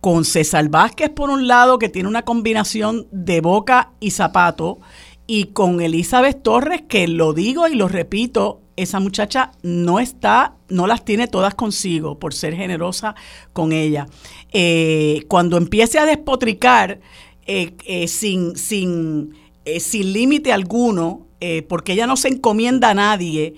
Con César Vázquez, por un lado, que tiene una combinación de boca y zapato, y con Elizabeth Torres, que lo digo y lo repito, esa muchacha no está, no las tiene todas consigo por ser generosa con ella. Eh, cuando empiece a despotricar, eh, eh, sin, sin, eh, sin límite alguno, porque ella no se encomienda a nadie,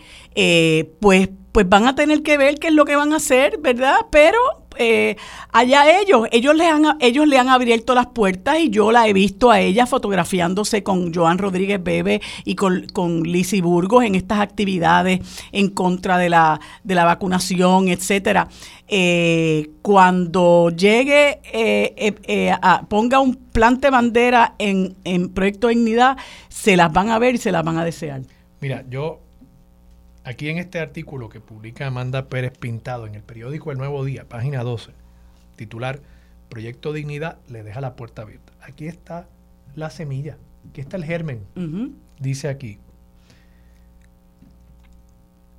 pues, pues van a tener que ver qué es lo que van a hacer, ¿verdad? Pero eh, allá ellos, ellos le, han, ellos le han abierto las puertas y yo la he visto a ella fotografiándose con Joan Rodríguez Bebe y con, con Lizzie Burgos en estas actividades en contra de la, de la vacunación, etcétera. Eh, cuando llegue, eh, a, ponga un plante bandera en, en Proyecto Dignidad, se las van a ver y se las van a desear. Mira, yo aquí en este artículo que publica Amanda Pérez Pintado en el periódico El Nuevo Día, página 12, titular Proyecto Dignidad le deja la puerta abierta. Aquí está la semilla, aquí está el germen. Dice aquí,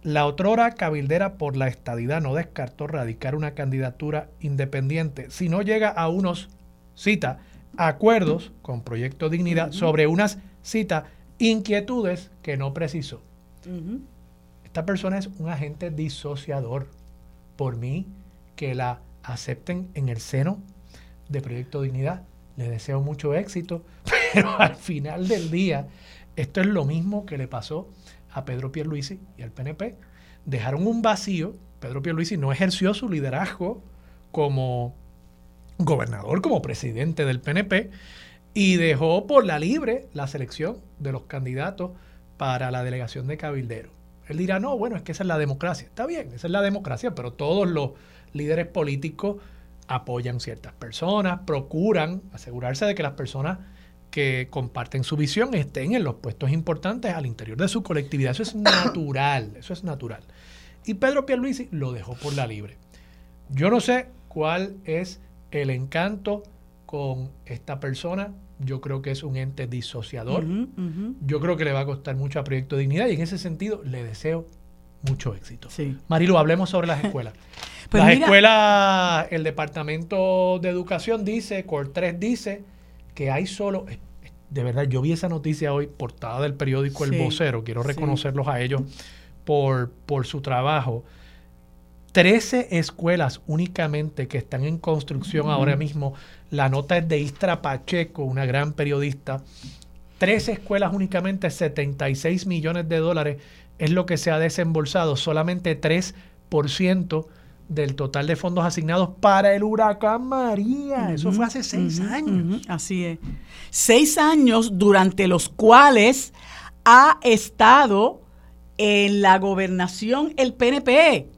la otrora cabildera por la estadidad no descartó radicar una candidatura independiente si no llega a unos, cita, acuerdos con Proyecto Dignidad sobre unas, cita, inquietudes que no precisó. Esta persona es un agente disociador. Por mí, que la acepten en el seno de Proyecto Dignidad. Le deseo mucho éxito, pero al final del día, esto es lo mismo que le pasó a Pedro Pierluisi y al PNP. Dejaron un vacío. Pedro Pierluisi no ejerció su liderazgo como gobernador, como presidente del PNP, y dejó por la libre la selección de los candidatos para la delegación de Cabildero. Él dirá, no, bueno, es que esa es la democracia. Está bien, esa es la democracia, pero todos los líderes políticos apoyan ciertas personas, procuran asegurarse de que las personas que comparten su visión estén en los puestos importantes al interior de su colectividad. Eso es natural, eso es natural. Y Pedro Pierluisi lo dejó por la libre. Yo no sé cuál es el encanto con esta persona. Yo creo que es un ente disociador. Yo creo que le va a costar mucho a Proyecto Dignidad y en ese sentido le deseo mucho éxito. Sí. Marilo, hablemos sobre las escuelas. Pues las escuelas, el Departamento de Educación dice, Cor 3 dice que hay solo, de verdad, yo vi esa noticia hoy, portada del periódico El Vocero, quiero reconocerlos a ellos por, por su trabajo. 13 escuelas únicamente que están en construcción ahora mismo. La nota es de Istra Pacheco, una gran periodista. 13 escuelas únicamente, 76 millones de dólares es lo que se ha desembolsado. Solamente 3% del total de fondos asignados para el huracán María. Eso fue hace seis años. así es. Seis años durante los cuales ha estado en la gobernación el PNP.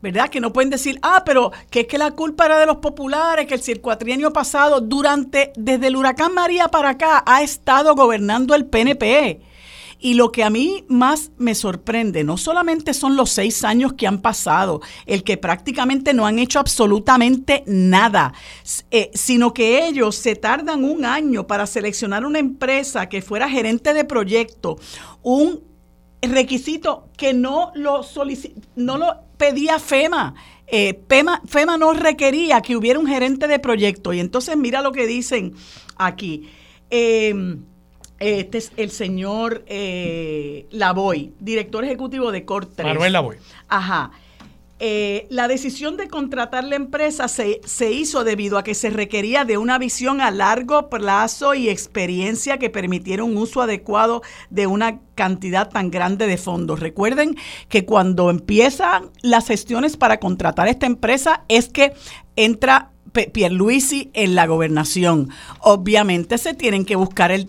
¿Verdad? Que no pueden decir, ah, pero que es que la culpa era de los populares, que el cuatrienio pasado, durante, desde el huracán María para acá, ha estado gobernando el PNP. Y lo que a mí más me sorprende, no solamente son los seis años que han pasado, el que prácticamente no han hecho absolutamente nada, eh, sino que ellos se tardan un año para seleccionar una empresa que fuera gerente de proyecto, un requisito que no lo, no lo pedía FEMA. Eh, FEMA. no requería que hubiera un gerente de proyecto. Y entonces mira lo que dicen aquí. Em, este es el señor eh, Lavoy, director ejecutivo de Cortes. Manuel Lavoy. Ajá. Eh, la decisión de contratar la empresa se, se, hizo debido a que se requería de una visión a largo plazo y experiencia que permitiera un uso adecuado de una cantidad tan grande de fondos. Recuerden que cuando empiezan las gestiones para contratar esta empresa es que entra Pierluisi en la gobernación. Obviamente se tienen que buscar el,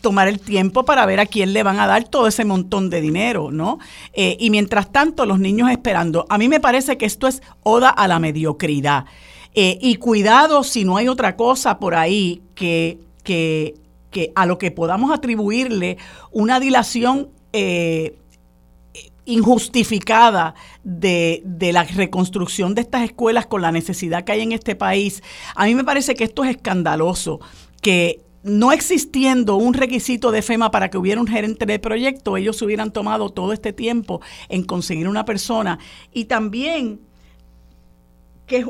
tomar el tiempo para ver a quién le van a dar todo ese montón de dinero, ¿no? Eh, y mientras tanto, los niños esperando. A mí me parece que esto es oda a la mediocridad. Eh, y cuidado si no hay otra cosa por ahí que, que, que a lo que podamos atribuirle una dilación eh, injustificada de, la reconstrucción de estas escuelas con la necesidad que hay en este país, a mí me parece que esto es escandaloso, que no existiendo un requisito de FEMA para que hubiera un gerente de proyecto, ellos hubieran tomado todo este tiempo en conseguir una persona. Y también que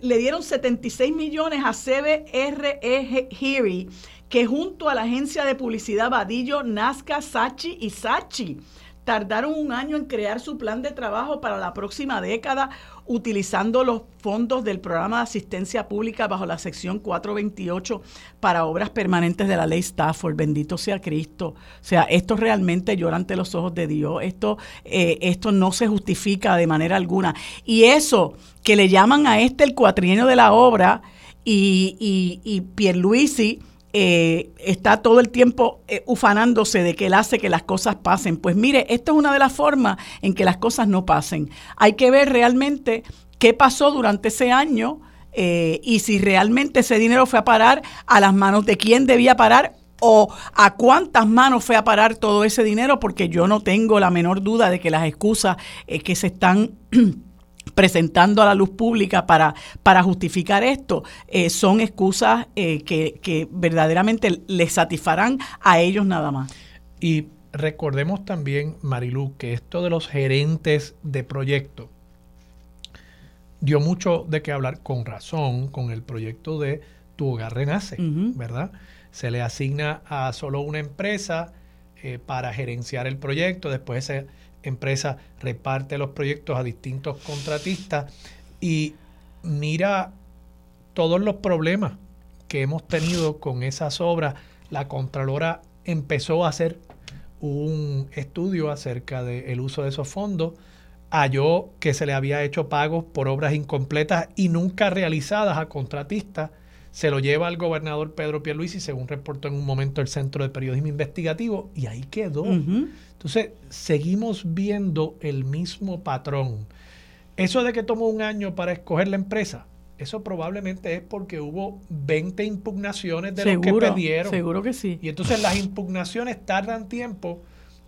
le dieron 76 millones a CBRE Heary, que junto a la agencia de publicidad Vadillo, Nazca, Sachi y Sachi tardaron un año en crear su plan de trabajo para la próxima década utilizando los fondos del programa de asistencia pública bajo la sección 428 para obras permanentes de la ley Stafford. Bendito sea Cristo. O sea, esto realmente llora ante los ojos de Dios. Esto, eh, esto no se justifica de manera alguna. Y eso que le llaman a este el cuatrienio de la obra y, y, y Pierluisi eh, está todo el tiempo eh, ufanándose de que él hace que las cosas pasen. Pues mire, esto es una de las formas en que las cosas no pasen. Hay que ver realmente qué pasó durante ese año eh, y si realmente ese dinero fue a parar a las manos de quién debía parar o a cuántas manos fue a parar todo ese dinero, porque yo no tengo la menor duda de que las excusas eh, que se están presentando a la luz pública para, para justificar esto, eh, son excusas eh, que, que verdaderamente les satisfarán a ellos nada más. Y recordemos también, Marilu, que esto de los gerentes de proyecto dio mucho de qué hablar con razón con el proyecto de Tu Hogar Renace, ¿verdad? Se le asigna a solo una empresa eh, para gerenciar el proyecto, después esa empresa reparte los proyectos a distintos contratistas y mira todos los problemas que hemos tenido con esas obras. La Contralora empezó a hacer un estudio acerca del uso de esos fondos, halló que se le había hecho pagos por obras incompletas y nunca realizadas a contratistas, se lo lleva al gobernador Pedro Pierluisi, según reportó en un momento el Centro de Periodismo Investigativo, y ahí quedó. Entonces, seguimos viendo el mismo patrón. Eso de que tomó un año para escoger la empresa, eso probablemente es porque hubo 20 impugnaciones de los que pidieron. Seguro que sí. Y entonces las impugnaciones tardan tiempo.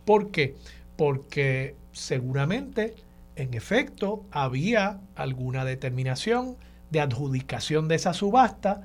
¿Por qué? Porque seguramente, en efecto, había alguna determinación de adjudicación de esa subasta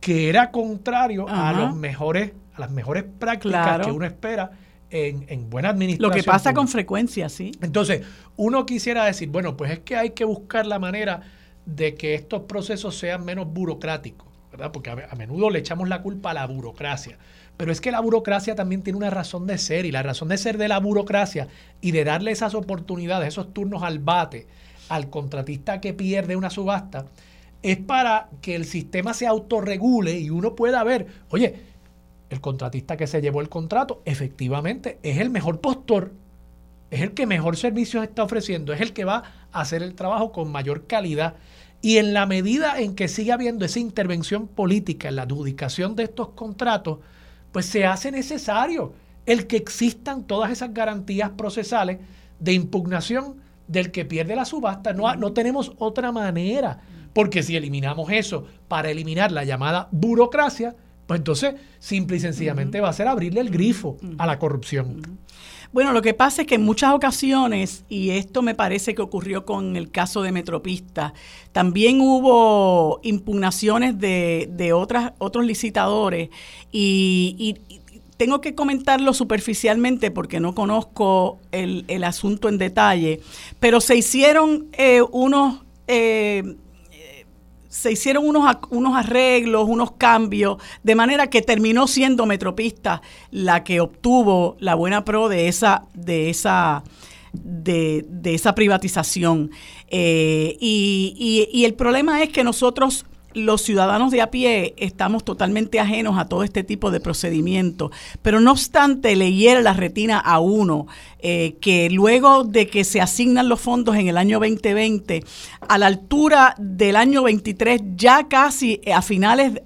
que era contrario a los mejores, a las mejores prácticas que uno espera en, en, buena administración. Lo que pasa con frecuencia, sí. Entonces, uno quisiera decir, bueno, pues es que hay que buscar la manera de que estos procesos sean menos burocráticos, ¿verdad? Porque a, menudo le echamos la culpa a la burocracia. Pero es que la burocracia también tiene una razón de ser y la razón de ser de la burocracia y de darle esas oportunidades, esos turnos al bate al contratista que pierde una subasta, es para que el sistema se autorregule y uno pueda ver, oye, el contratista que se llevó el contrato efectivamente es el mejor postor, es el que mejor servicios está ofreciendo, es el que va a hacer el trabajo con mayor calidad y en la medida en que siga habiendo esa intervención política en la adjudicación de estos contratos, pues se hace necesario el que existan todas esas garantías procesales de impugnación del que pierde la subasta. No, no tenemos otra manera, porque si eliminamos eso para eliminar la llamada burocracia, pues entonces simple y sencillamente va a ser abrirle el grifo a la corrupción. Bueno, lo que pasa es que en muchas ocasiones, y esto me parece que ocurrió con el caso de Metropista, también hubo impugnaciones de, de otras, otros licitadores y, tengo que comentarlo superficialmente porque no conozco el, el asunto en detalle, pero se hicieron eh, unos eh, se hicieron unos, unos arreglos, unos cambios, de manera que terminó siendo Metropista la que obtuvo la buena pro de esa, de esa, de, esa privatización. Eh, y, y, el problema es que nosotros los ciudadanos de a pie estamos totalmente ajenos a todo este tipo de procedimientos. Pero no obstante, le la retina a uno eh, que luego de que se asignan los fondos en el año 2020, a la altura del año 23, ya casi a finales,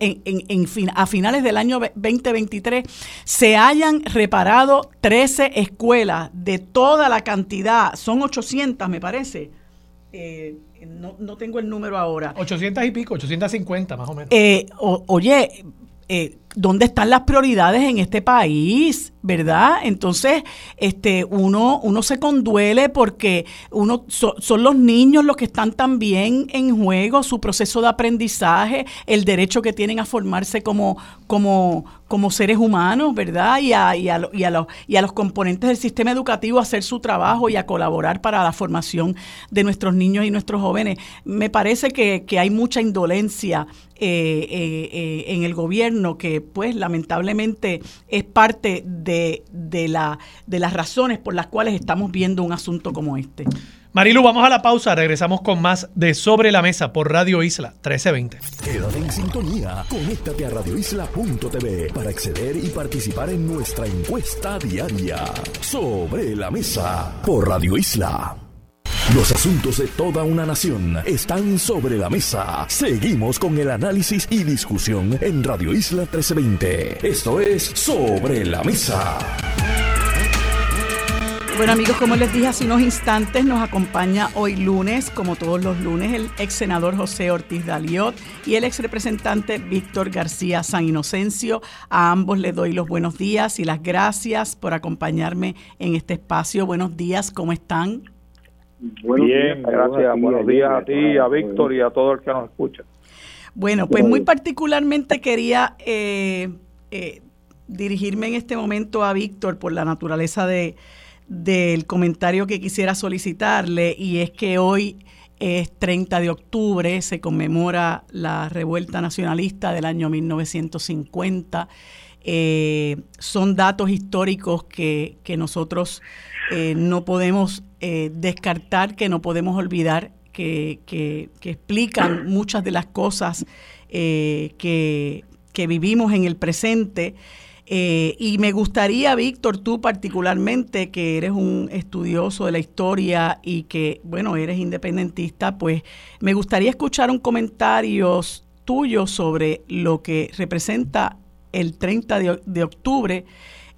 a finales del año 2023, se hayan reparado 13 escuelas de toda la cantidad, son 800 me parece. Eh, no, no, tengo el número ahora. 800 y pico, 850 más o menos. Eh, oye, eh, ¿dónde están las prioridades en este país? ¿Verdad? Entonces, este, uno, uno se conduele porque uno son los niños los que están también en juego, su proceso de aprendizaje, el derecho que tienen a formarse como, como, como seres humanos, ¿verdad? Y a, y, a, y, a los, y a los componentes del sistema educativo a hacer su trabajo y a colaborar para la formación de nuestros niños y nuestros jóvenes. Me parece que, que hay mucha indolencia eh, eh, eh, en el gobierno que pues lamentablemente es parte de, de, la, de las razones por las cuales estamos viendo un asunto como este. Marilu, vamos a la pausa. Regresamos con más de Sobre la Mesa por Radio Isla 1320. Quédate en sintonía. Conéctate a radioisla.tv para acceder y participar en nuestra encuesta diaria. Sobre la Mesa por Radio Isla. Los asuntos de toda una nación están sobre la mesa. Seguimos con el análisis y discusión en Radio Isla 1320. Esto es Sobre la Mesa. Bueno amigos, como les dije hace unos instantes, nos acompaña hoy lunes, como todos los lunes, el ex senador José Ortiz Daliot y el ex representante Víctor García San Inocencio. A ambos les doy los buenos días y las gracias por acompañarme en este espacio. Buenos días, ¿cómo están? Bien, gracias. Buenos días a ti, a Víctor y a todo el que nos escucha. Bueno, pues muy particularmente quería eh, eh, dirigirme en este momento a Víctor por la naturaleza de del comentario que quisiera solicitarle y es que hoy es 30 de octubre, se conmemora la revuelta nacionalista del año 1950. Eh, son datos históricos que, nosotros eh, no podemos eh, descartar, que no podemos olvidar, que, que, explican muchas de las cosas que, que vivimos en el presente. Eh, y me gustaría, Víctor, tú particularmente, que eres un estudioso de la historia y que, bueno, eres independentista, pues me gustaría escuchar un comentario tuyo sobre lo que representa el 30 de, octubre,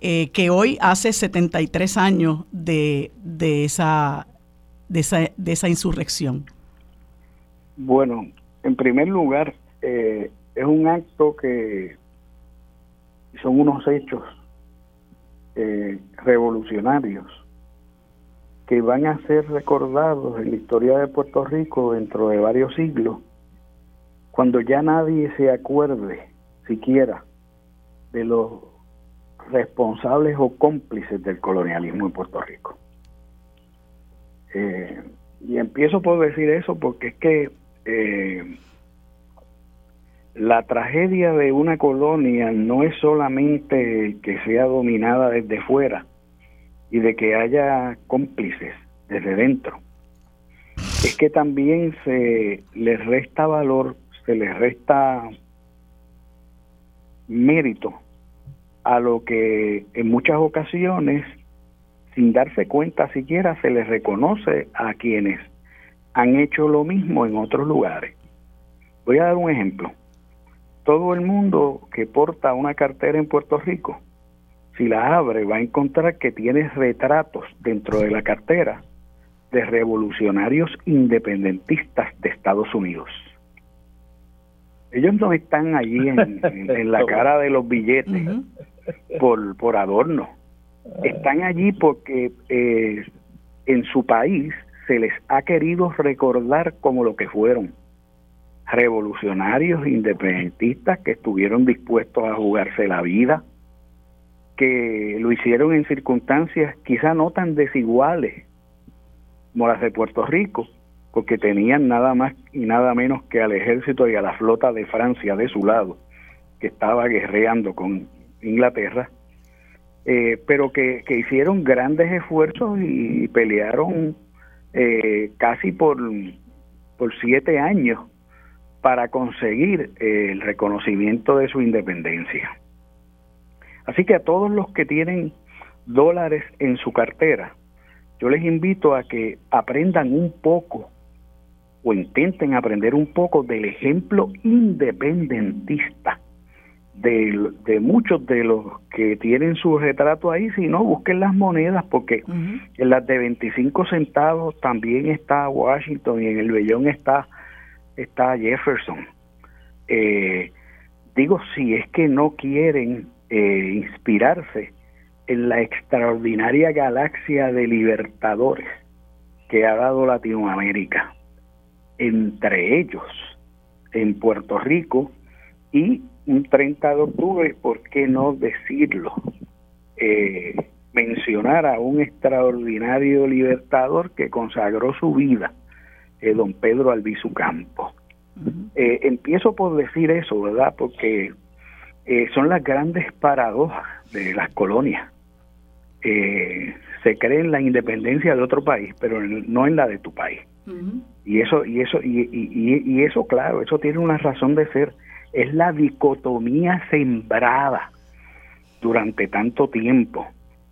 eh, que hoy hace 73 años de, de, esa, de, esa, de esa insurrección. Bueno, en primer lugar, eh, es un acto que son unos hechos eh, revolucionarios que van a ser recordados en la historia de Puerto Rico dentro de varios siglos, cuando ya nadie se acuerde siquiera de los responsables o cómplices del colonialismo en Puerto Rico. Eh, y empiezo por decir eso porque es que eh, la tragedia de una colonia no es solamente que sea dominada desde fuera y de que haya cómplices desde dentro. Es que también se les resta valor, se les resta mérito a lo que en muchas ocasiones, sin darse cuenta siquiera, se les reconoce a quienes han hecho lo mismo en otros lugares. Voy a dar un ejemplo todo el mundo que porta una cartera en Puerto Rico, si la abre, va a encontrar que tiene retratos dentro de la cartera de revolucionarios independentistas de Estados Unidos. Ellos no están allí en, la cara de los billetes por, por adorno. Están allí porque eh, en su país se les ha querido recordar como lo que fueron revolucionarios independentistas que estuvieron dispuestos a jugarse la vida, que lo hicieron en circunstancias quizá no tan desiguales como las de Puerto Rico, porque tenían nada más y nada menos que al ejército y a la flota de Francia de su lado, que estaba guerreando con Inglaterra, eh, pero que, que, hicieron grandes esfuerzos y pelearon eh, casi por, por siete años para conseguir eh, el reconocimiento de su independencia. Así que a todos los que tienen dólares en su cartera, yo les invito a que aprendan un poco o intenten aprender un poco del ejemplo independentista de, de muchos de los que tienen su retrato ahí, si no, busquen las monedas porque en las de 25 centavos también está Washington y en el Bellón está está Jefferson. Eh, digo, si es que no quieren eh, inspirarse en la extraordinaria galaxia de libertadores que ha dado Latinoamérica, entre ellos en Puerto Rico y un 30 de octubre, ¿por qué no decirlo? Eh, mencionar a un extraordinario libertador que consagró su vida eh, don Pedro Albizu Campo. Eh, empiezo por decir eso, ¿verdad? Porque son las grandes paradojas de las colonias. se cree en la independencia de otro país, pero no en la de tu país. Y eso, y eso, y, y, eso, claro, eso tiene una razón de ser. Es la dicotomía sembrada durante tanto tiempo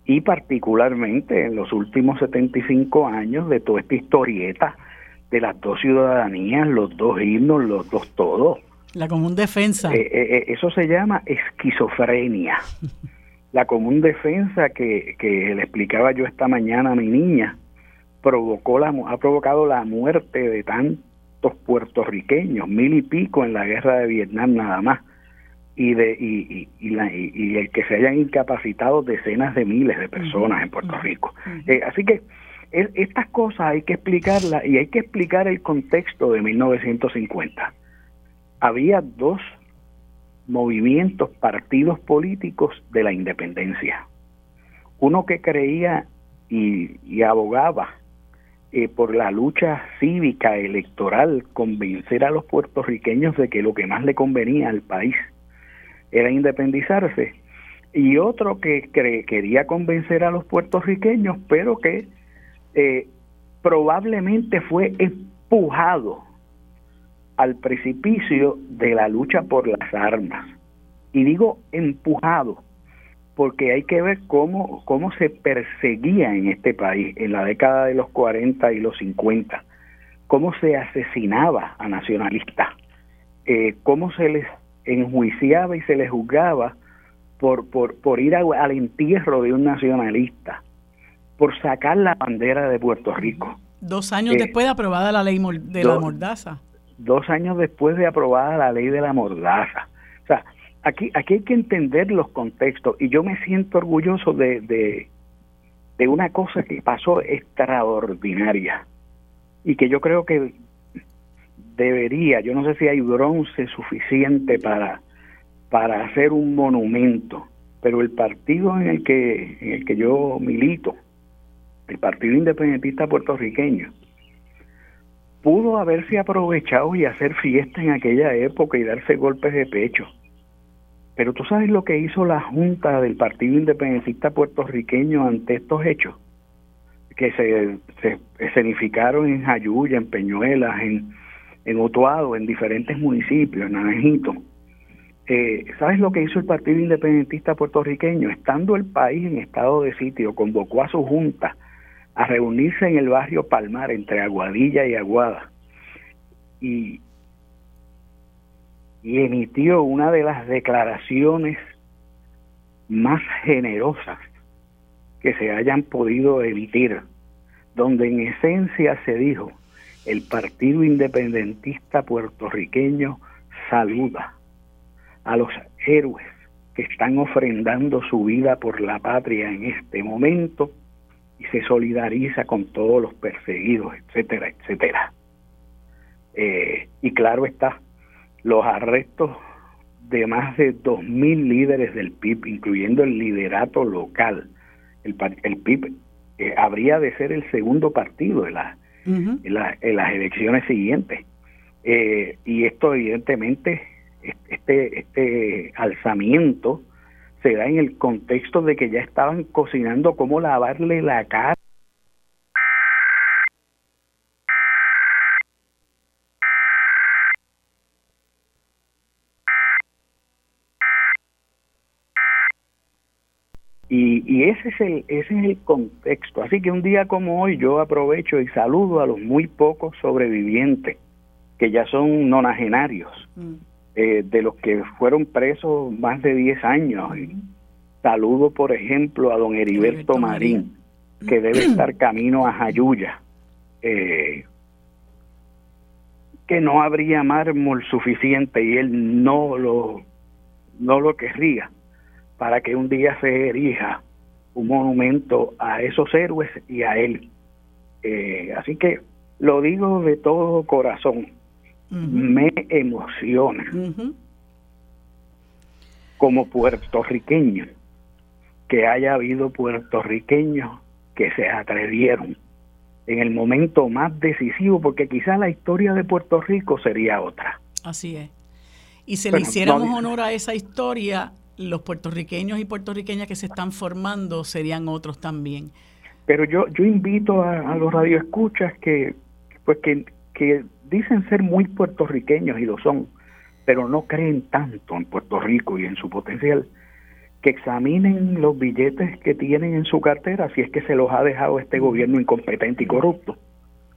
y particularmente en los últimos 75 años de toda esta historieta de las dos ciudadanías, los dos himnos, los dos todos. La común defensa. Eh, eh, eh, eso se llama esquizofrenia. la común defensa que, que le explicaba yo esta mañana a mi niña provocó la, ha provocado la muerte de tantos puertorriqueños, mil y pico en la guerra de Vietnam nada más, y, de, y, y, la, y, el que se hayan incapacitado decenas de miles de personas en Puerto Rico. Eh, así que estas cosas hay que explicarlas y hay que explicar el contexto de 1950. Había dos movimientos, partidos políticos de la independencia. Uno que creía y, abogaba eh, por la lucha cívica electoral, convencer a los puertorriqueños de que lo que más le convenía al país era independizarse, y otro que quería convencer a los puertorriqueños, pero que eh, probablemente fue empujado al precipicio de la lucha por las armas. Y digo empujado, porque hay que ver cómo, cómo se perseguía en este país en la década de los 40 y los 50, cómo se asesinaba a nacionalistas, eh, cómo se les enjuiciaba y se les juzgaba por, por, por ir al entierro de un nacionalista, por sacar la bandera de Puerto Rico. Dos años eh, después de aprobada la ley de la mordaza dos años después de aprobada la ley de la mordaza. Aquí, aquí hay que entender los contextos y yo me siento orgulloso de, de, de una cosa que pasó extraordinaria y que yo creo que debería, yo no sé si hay bronce suficiente para, para hacer un monumento, pero el partido en el que, en el que yo milito, el Partido Independentista Puertorriqueño, pudo haberse aprovechado y hacer fiesta en aquella época y darse golpes de pecho. Pero tú sabes lo que hizo la Junta del Partido Independentista puertorriqueño ante estos hechos, que se, se escenificaron en Jayuya, en Peñuelas, en, en Otuado, en diferentes municipios, en Naranjito. Eh, ¿Sabes lo que hizo el Partido Independentista puertorriqueño? Estando el país en estado de sitio, convocó a su Junta a reunirse en el barrio Palmar entre Aguadilla y Aguada y, y emitió una de las declaraciones más generosas que se hayan podido emitir, donde en esencia se dijo, el Partido Independentista puertorriqueño saluda a los héroes que están ofrendando su vida por la patria en este momento y se solidariza con todos los perseguidos, etcétera, etcétera. Eh, y claro está, los arrestos de más de 2.000 líderes del PIB, incluyendo el liderato local. El, el PIB eh, habría de ser el segundo partido en, la, en, las elecciones siguientes. Eh, y esto evidentemente, este, este alzamiento se da en el contexto de que ya estaban cocinando cómo lavarle la cara Y, y, ese es el ese es el contexto. Así que un día como hoy yo aprovecho y saludo a los muy pocos sobrevivientes que ya son nonagenarios. Mm. Eh, de los que fueron presos más de 10 años. Saludo, por ejemplo, a don Heriberto Marín, que debe estar camino a Jayuya. Eh, que no habría mármol suficiente y él no lo no lo querría para que un día se erija un monumento a esos héroes y a él. Eh, así que lo digo de todo corazón me emociona como puertorriqueño que haya habido puertorriqueños que se atrevieron en el momento más decisivo, porque quizás la historia de Puerto Rico sería otra. Así es. Y si le hiciéramos honor a esa historia, los puertorriqueños y puertorriqueñas que se están formando serían otros también. Pero yo yo invito a, a los radioescuchas que pues que, que dicen ser muy puertorriqueños y lo son, pero no creen tanto en Puerto Rico y en su potencial, que examinen los billetes que tienen en su cartera si es que se los ha dejado este gobierno incompetente y corrupto.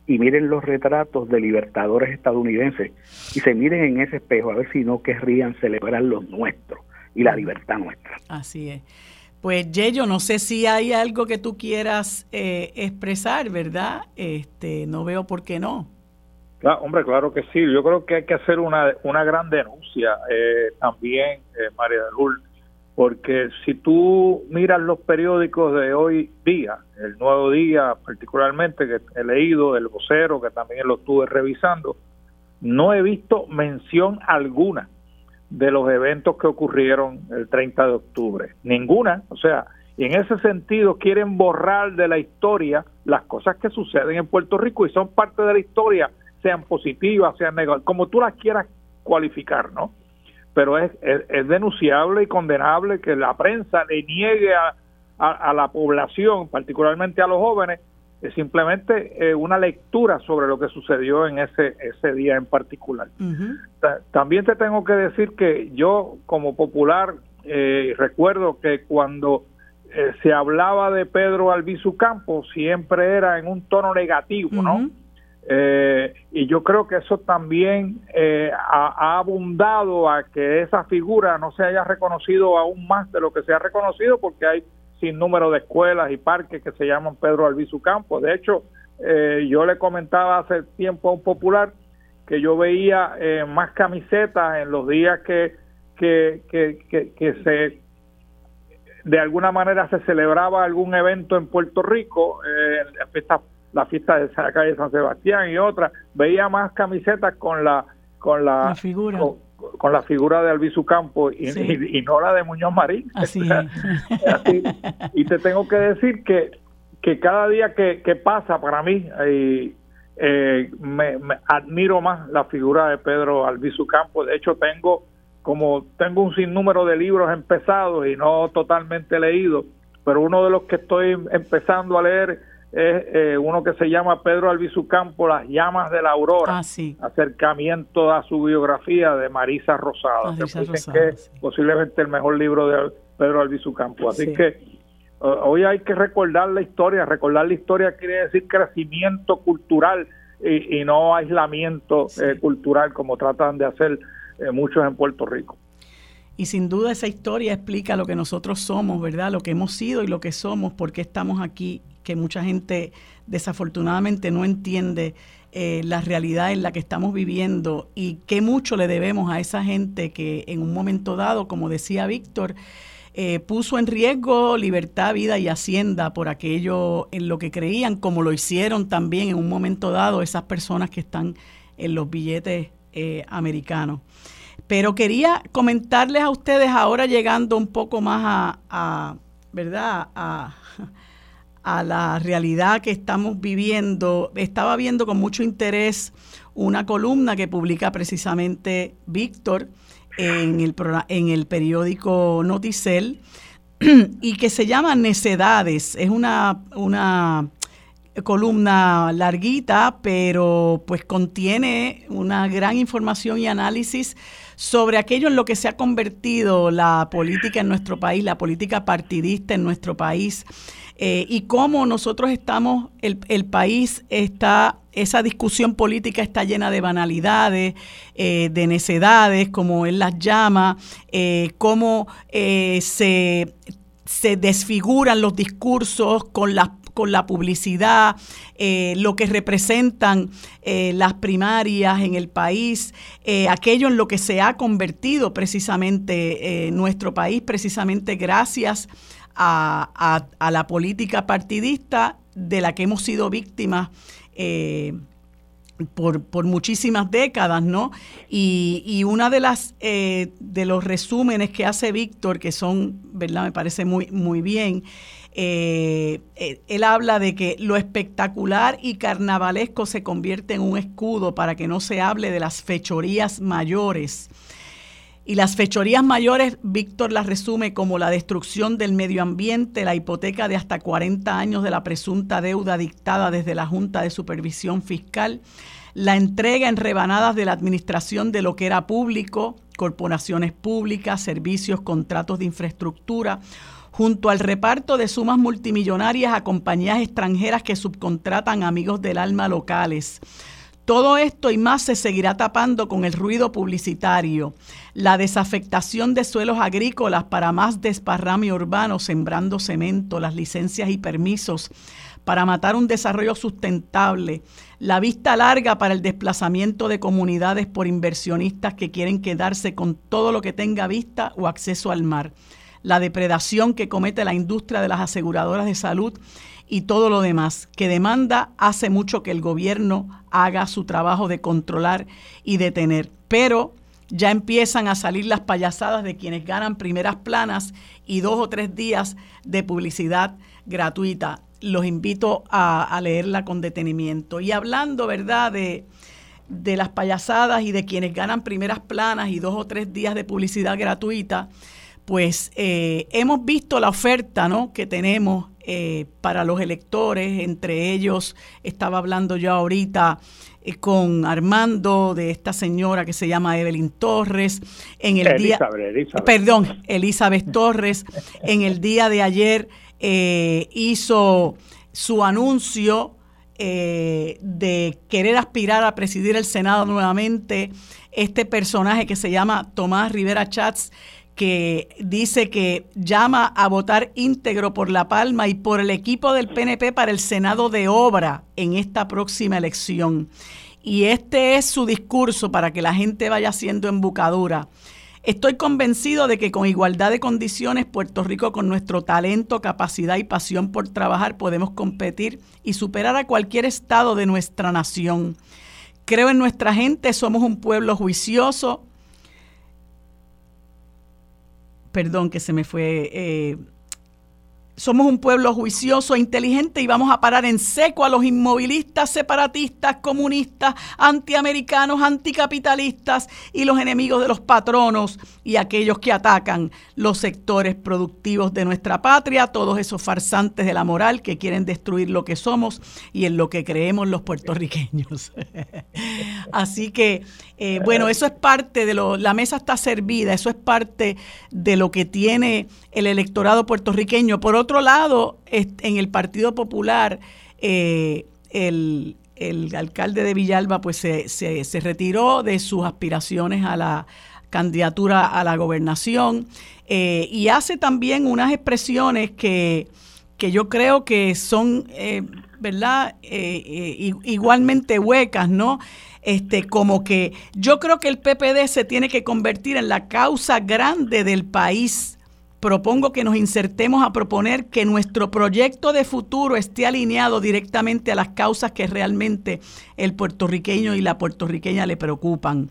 Y miren los retratos de libertadores estadounidenses y se miren en ese espejo a ver si no querrían celebrar los nuestros y la libertad nuestra. Así es. Pues Yello, no sé si hay algo que tú quieras eh, expresar, ¿verdad? Este, no veo por qué no. Claro, hombre, claro que sí. Yo creo que hay que hacer una, una gran denuncia eh, también, eh, María de Lul, porque si tú miras los periódicos de hoy día, el Nuevo Día particularmente, que he leído, el vocero, que también lo estuve revisando, no he visto mención alguna de los eventos que ocurrieron el 30 de octubre. Ninguna. O sea, en ese sentido quieren borrar de la historia las cosas que suceden en Puerto Rico y son parte de la historia, sean positivas, sean negativas, como tú las quieras cualificar, ¿no? Pero es, es, denunciable y condenable que la prensa le niegue a, a la población, particularmente a los jóvenes, es simplemente eh, una lectura sobre lo que sucedió en ese, ese día en particular. También te tengo que decir que yo como popular eh, recuerdo que cuando eh, se hablaba de Pedro Albizu Campos siempre era en un tono negativo, ¿no? y yo creo que eso también ha, ha, abundado a que esa figura no se haya reconocido aún más de lo que se ha reconocido porque hay sin número de escuelas y parques que se llaman Pedro Albizu Campos. De hecho, eh, yo le comentaba hace tiempo a un popular que yo veía eh, más camisetas en los días que, que, que, que, se de alguna manera se celebraba algún evento en Puerto Rico, eh, la, fiesta, la fiesta de la calle San Sebastián y otras, veía más camisetas con la con la, figura con la figura de Albizu Campo y, y, no la de Muñoz Marín. Así, Y te tengo que decir que, que cada día que, que pasa para mí, eh, eh, me, admiro más la figura de Pedro Albizu Campo. De hecho, tengo como tengo un sinnúmero de libros empezados y no totalmente leídos, pero uno de los que estoy empezando a leer es eh, uno que se llama Pedro Albizu Campo, Las llamas de la aurora, ah, acercamiento a su biografía de Marisa Rosada, que, es posiblemente el mejor libro de Pedro Albizu Campo. Así que hoy hay que recordar la historia, recordar la historia quiere decir crecimiento cultural y, no aislamiento eh, cultural como tratan de hacer eh, muchos en Puerto Rico. Y sin duda esa historia explica lo que nosotros somos, ¿verdad? Lo que hemos sido y lo que somos, por qué estamos aquí que mucha gente desafortunadamente no entiende eh, la realidad en la que estamos viviendo y qué mucho le debemos a esa gente que en un momento dado, como decía Víctor, eh, puso en riesgo libertad, vida y hacienda por aquello en lo que creían, como lo hicieron también en un momento dado esas personas que están en los billetes eh, americanos. Pero quería comentarles a ustedes ahora llegando un poco más a, a ¿verdad? A, a la realidad que estamos viviendo. Estaba viendo con mucho interés una columna que publica precisamente Víctor en el, en el periódico Noticel y que se llama Necedades. Es una, una columna larguita, pero pues contiene una gran información y análisis sobre aquello en lo que se ha convertido la política en nuestro país, la política partidista en nuestro país. Eh, y cómo nosotros estamos, el, el, país está, esa discusión política está llena de banalidades, eh, de necedades, como él las llama, eh, cómo se, se desfiguran los discursos con las con la publicidad, lo que representan las primarias en el país, aquello en lo que se ha convertido precisamente nuestro país, precisamente gracias a, la política partidista de la que hemos sido víctimas eh, por, muchísimas décadas, ¿no? Y, y una de las eh, de los resúmenes que hace Víctor, que son, ¿verdad? Me parece muy, muy bien. Eh, él habla de que lo espectacular y carnavalesco se convierte en un escudo para que no se hable de las fechorías mayores y las fechorías mayores, Víctor las resume como la destrucción del medio ambiente, la hipoteca de hasta 40 años de la presunta deuda dictada desde la Junta de Supervisión Fiscal, la entrega en rebanadas de la administración de lo que era público, corporaciones públicas, servicios, contratos de infraestructura, junto al reparto de sumas multimillonarias a compañías extranjeras que subcontratan amigos del alma locales todo esto y más se seguirá tapando con el ruido publicitario, la desafectación de suelos agrícolas para más desparrame urbano, sembrando cemento, las licencias y permisos para matar un desarrollo sustentable, la vista larga para el desplazamiento de comunidades por inversionistas que quieren quedarse con todo lo que tenga vista o acceso al mar, la depredación que comete la industria de las aseguradoras de salud y todo lo demás que demanda hace mucho que el gobierno haga su trabajo de controlar y detener. Pero ya empiezan a salir las payasadas de quienes ganan primeras planas y dos o tres días de publicidad gratuita. Los invito a, a leerla con detenimiento. Y hablando, ¿verdad?, de, de las payasadas y de quienes ganan primeras planas y dos o tres días de publicidad gratuita, pues eh, hemos visto la oferta ¿no? que tenemos eh, para los electores, entre ellos estaba hablando yo ahorita eh, con Armando de esta señora que se llama Evelyn Torres, en el Elizabeth, día, Elizabeth. perdón, Elizabeth Torres, en el día de ayer hizo su anuncio de querer aspirar a presidir el Senado nuevamente, este personaje que se llama Tomás Rivera Chats, que dice que llama a votar íntegro por La Palma y por el equipo del PNP para el Senado de Obra en esta próxima elección. Y este es su discurso para que la gente vaya haciendo embocadura. Estoy convencido de que con igualdad de condiciones Puerto Rico, con nuestro talento, capacidad y pasión por trabajar, podemos competir y superar a cualquier estado de nuestra nación. Creo en nuestra gente, somos un pueblo juicioso, perdón, que se me fue. Eh, somos un pueblo juicioso e inteligente y vamos a parar en seco a los inmovilistas, separatistas, comunistas, antiamericanos, anticapitalistas y los enemigos de los patronos y aquellos que atacan los sectores productivos de nuestra patria, todos esos farsantes de la moral que quieren destruir lo que somos y en lo que creemos los puertorriqueños. Así que eh, bueno, eso es parte de lo, la mesa está servida, eso es parte de lo que tiene el electorado puertorriqueño. Por otro lado, en el Partido Popular, eh, el, el, alcalde de Villalba pues se, se, se retiró de sus aspiraciones a la candidatura a la gobernación eh, y hace también unas expresiones que, que yo creo que son, ¿verdad?, igualmente huecas, ¿no? este, como que yo creo que el PPD se tiene que convertir en la causa grande del país. Propongo que nos insertemos a proponer que nuestro proyecto de futuro esté alineado directamente a las causas que realmente el puertorriqueño y la puertorriqueña le preocupan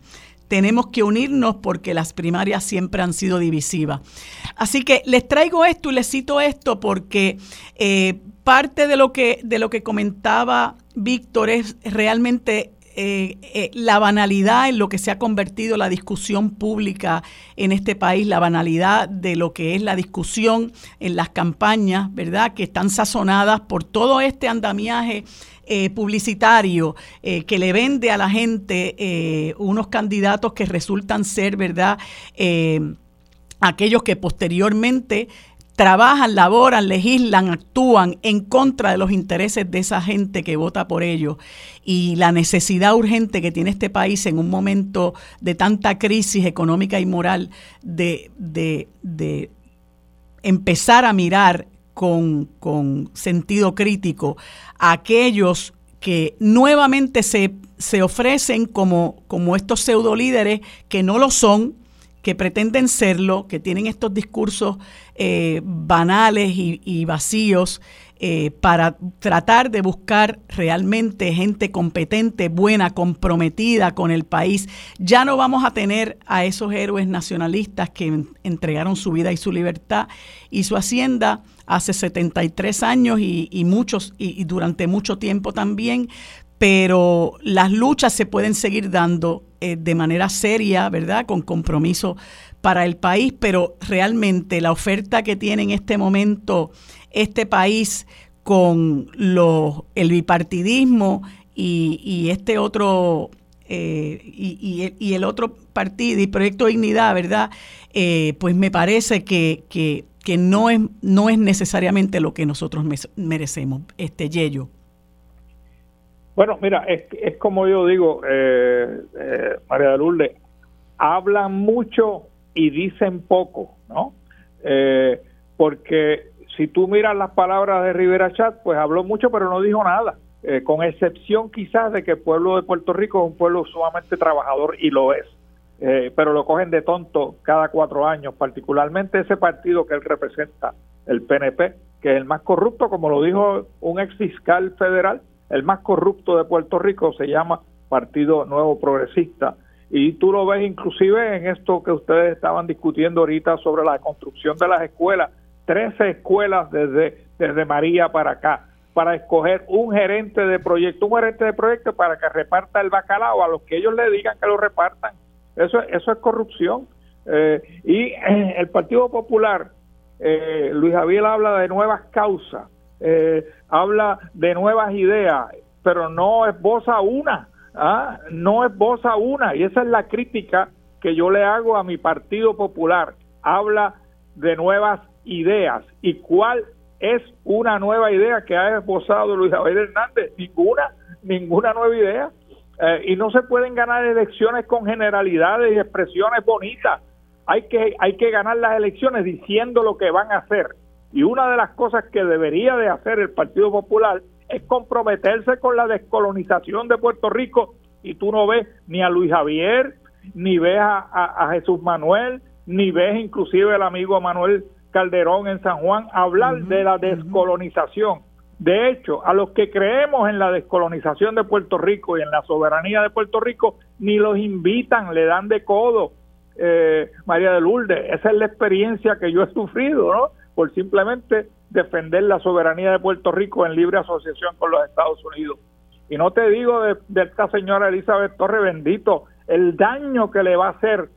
tenemos que unirnos porque las primarias siempre han sido divisivas. Así que les traigo esto y les cito esto porque eh, parte de lo que, de lo que comentaba Víctor es realmente eh, eh, la banalidad en lo que se ha convertido la discusión pública en este país, la banalidad de lo que es la discusión en las campañas, ¿verdad? Que están sazonadas por todo este andamiaje eh, publicitario que le vende a la gente unos candidatos que resultan ser, ¿verdad? aquellos que posteriormente trabajan, laboran, legislan, actúan en contra de los intereses de esa gente que vota por ellos. Y la necesidad urgente que tiene este país en un momento de tanta crisis económica y moral de, de, de empezar a mirar con, con sentido crítico a aquellos que nuevamente se, se ofrecen como, como estos pseudo líderes que no lo son, que pretenden serlo, que tienen estos discursos eh, banales y, vacíos, eh, para tratar de buscar realmente gente competente, buena, comprometida con el país. Ya no vamos a tener a esos héroes nacionalistas que entregaron su vida y su libertad y su hacienda hace 73 años y, muchos y durante mucho tiempo también, pero las luchas se pueden seguir dando eh, de manera seria, ¿verdad? Con compromiso para el país, pero realmente la oferta que tiene en este momento este país con los, el bipartidismo y, este otro eh, y, el otro partido y Proyecto Dignidad, ¿verdad? Eh, pues me parece que, que, que, no, es, no es necesariamente lo que nosotros merecemos, este Yello. Bueno, mira, es, es como yo digo, eh, eh, María de Lourdes, hablan mucho y dicen poco, ¿no? Eh, porque si tú miras las palabras de Rivera Chat, pues habló mucho pero no dijo nada, con excepción quizás de que el pueblo de Puerto Rico es un pueblo sumamente trabajador y lo es, pero lo cogen de tonto cada cuatro años, particularmente ese partido que él representa, el PNP, que es el más corrupto, como lo dijo un ex fiscal federal, el más corrupto de Puerto Rico se llama Partido Nuevo Progresista. Y tú lo ves inclusive en esto que ustedes estaban discutiendo ahorita sobre la construcción de las escuelas, 13 escuelas desde, desde María para acá, para escoger un gerente de proyecto, un gerente de proyecto para que reparta el bacalao a los que ellos le digan que lo repartan. Eso, eso es corrupción. Eh, y eh, el Partido Popular, eh, Luis Javier habla de nuevas causas, eh, habla de nuevas ideas, pero no esboza una, ¿ah? no esboza una, y esa es la crítica que yo le hago a mi Partido Popular. Habla de nuevas ideas. ¿Y cuál es una nueva idea que ha esbozado Luis Javier Hernández? Ninguna, ninguna nueva idea. Eh, y no se pueden ganar elecciones con generalidades y expresiones bonitas. Hay que, hay que ganar las elecciones diciendo lo que van a hacer. Y una de las cosas que debería de hacer el Partido Popular es comprometerse con la descolonización de Puerto Rico y tú no ves ni a Luis Javier, ni ves a, a, a Jesús Manuel, ni ves inclusive el amigo Manuel Calderón en San Juan hablar uh -huh, de la descolonización. Uh -huh. De hecho, a los que creemos en la descolonización de Puerto Rico y en la soberanía de Puerto Rico, ni los invitan, le dan de codo. Eh, María de Lourdes, esa es la experiencia que yo he sufrido, ¿no? Por simplemente defender la soberanía de Puerto Rico en libre asociación con los Estados Unidos. Y no te digo de, esta señora Elizabeth Torre bendito, el daño que le va a hacer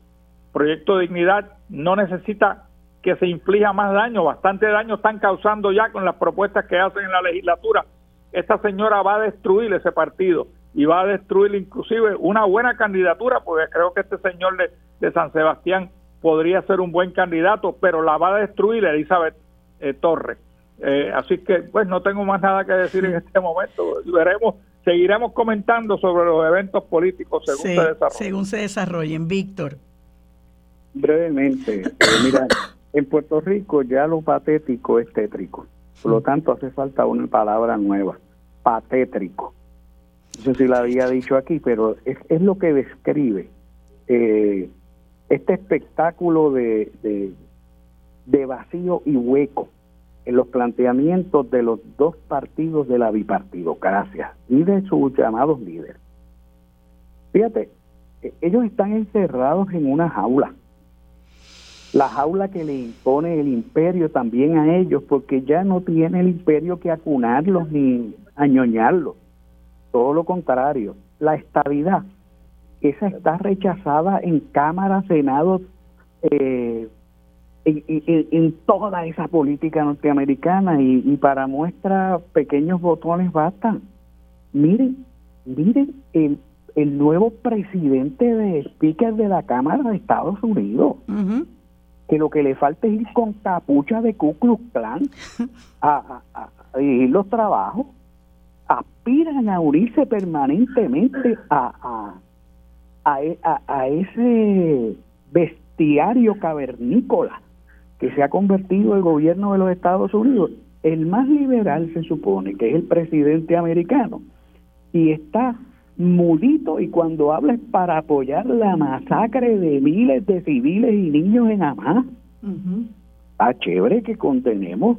Proyecto Dignidad no necesita que se inflija más daño, bastante daño están causando ya con las propuestas que hacen en la legislatura. Esta señora va a destruir ese partido y va a destruir inclusive una buena candidatura, porque creo que este señor de San Sebastián podría ser un buen candidato, pero la va a destruir Elizabeth eh, Torres. Eh, así que, pues, no tengo más nada que decir en este momento. Veremos, seguiremos comentando sobre los eventos políticos según sí, se desarrollen. Según se desarrollen. Víctor. Brevemente, eh, mira, en Puerto Rico ya lo patético es tétrico. Por lo tanto, hace falta una palabra nueva, patétrico. No sé si la había dicho aquí, pero es, es lo que describe eh, este espectáculo de, de, vacío y hueco en los planteamientos de los dos partidos de la bipartidocracia y de sus llamados líderes. Fíjate, e, ellos están encerrados en una jaula la jaula que le impone el imperio también a ellos, porque ya no tiene el imperio que acunarlos ni añoñarlos. Todo lo contrario, la estabilidad, esa está rechazada en Cámara, Senado, eh, en, en, en, toda esa política norteamericana y, y, para muestra pequeños botones bastan. Miren, miren el, el nuevo presidente de speaker de la Cámara de Estados Unidos. Uh -huh que lo que le falta es ir con capucha de Ku Klux Klan a, a, a dirigir los trabajos, aspiran a unirse permanentemente a, a, a, a ese bestiario cavernícola que se ha convertido el gobierno de los Estados Unidos. El más liberal se supone que es el presidente americano y está mudito y cuando habla es para apoyar la masacre de miles de civiles y niños en Hamas. Uh -huh. Está chévere que contenemos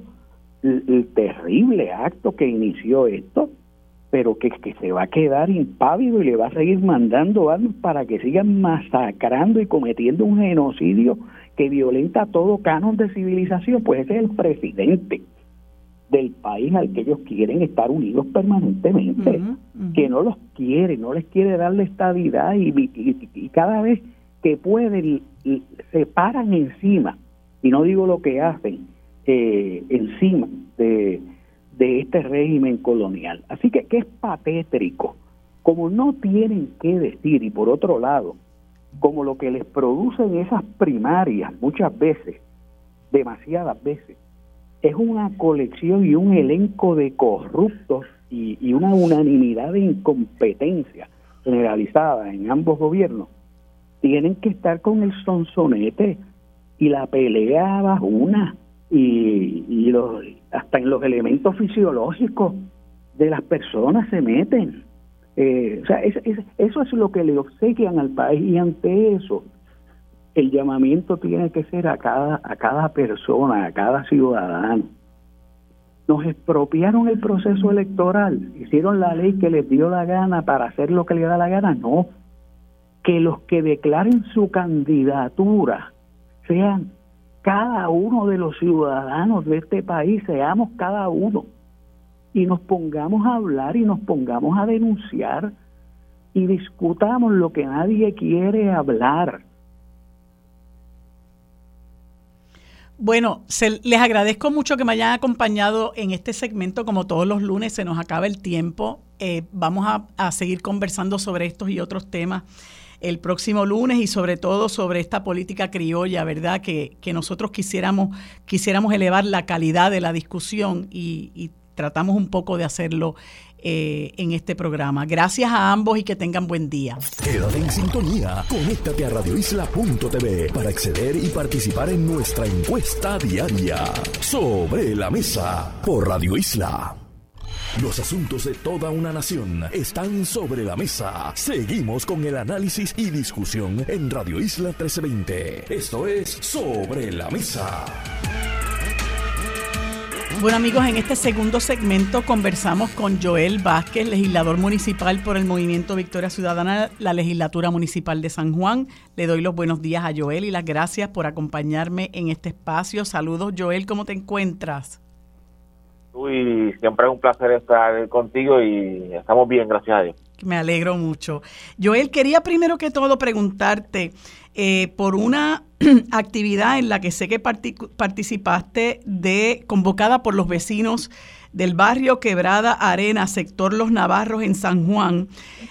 el, el, terrible acto que inició esto, pero que, que se va a quedar impávido y le va a seguir mandando armas para que sigan masacrando y cometiendo un genocidio que violenta todo canon de civilización. Pues ese es el presidente del país al que ellos quieren estar unidos permanentemente, uh -huh, uh -huh. que no los quiere, no les quiere darle estabilidad y, y, y cada vez que pueden se paran encima, y no digo lo que hacen, eh, encima de, de este régimen colonial. Así que, que es patétrico, como no tienen que decir, y por otro lado, como lo que les producen esas primarias muchas veces, demasiadas veces, es una colección y un elenco de corruptos y, una unanimidad de incompetencia generalizada en ambos gobiernos, tienen que estar con el sonsonete y la pelea una y, y los, hasta en los elementos fisiológicos de las personas se meten. Eh, o sea, eso es lo que le obsequian al país y ante eso el llamamiento tiene que ser a cada, a cada persona, a cada ciudadano. Nos expropiaron el proceso electoral, hicieron la ley que les dio la gana para hacer lo que les da la gana, no. Que los que declaren su candidatura sean cada uno de los ciudadanos de este país, seamos cada uno, y nos pongamos a hablar y nos pongamos a denunciar y discutamos lo que nadie quiere hablar. Bueno, les agradezco mucho que me hayan acompañado en este segmento. Como todos los lunes, se nos acaba el tiempo. Eh, vamos a seguir conversando sobre estos y otros temas el próximo lunes y sobre todo sobre esta política criolla, ¿verdad? Que, nosotros quisiéramos, quisiéramos elevar la calidad de la discusión y, tratamos un poco de hacerlo eh, en este programa. Gracias a ambos y que tengan buen día. Quédate en sintonía. Conéctate a radioisla.tv para acceder y participar en nuestra encuesta diaria sobre la mesa por Radio Isla. Los asuntos de toda una nación están sobre la mesa. Seguimos con el análisis y discusión en Radio Isla 1320. Esto es Sobre la Mesa. Bueno amigos, en este segundo segmento conversamos con Joel Vázquez, legislador municipal por el Movimiento Victoria Ciudadana, la legislatura municipal de San Juan. Le doy los buenos días a Joel y las gracias por acompañarme en este espacio. Saludos Joel, ¿cómo te encuentras? Y siempre es un placer estar contigo y estamos bien, gracias a Dios. Me alegro mucho. Joel, quería primero que todo preguntarte eh, por una actividad en la que sé que participaste de convocada por los vecinos del barrio Quebrada Arena, sector Los Navarros en San Juan,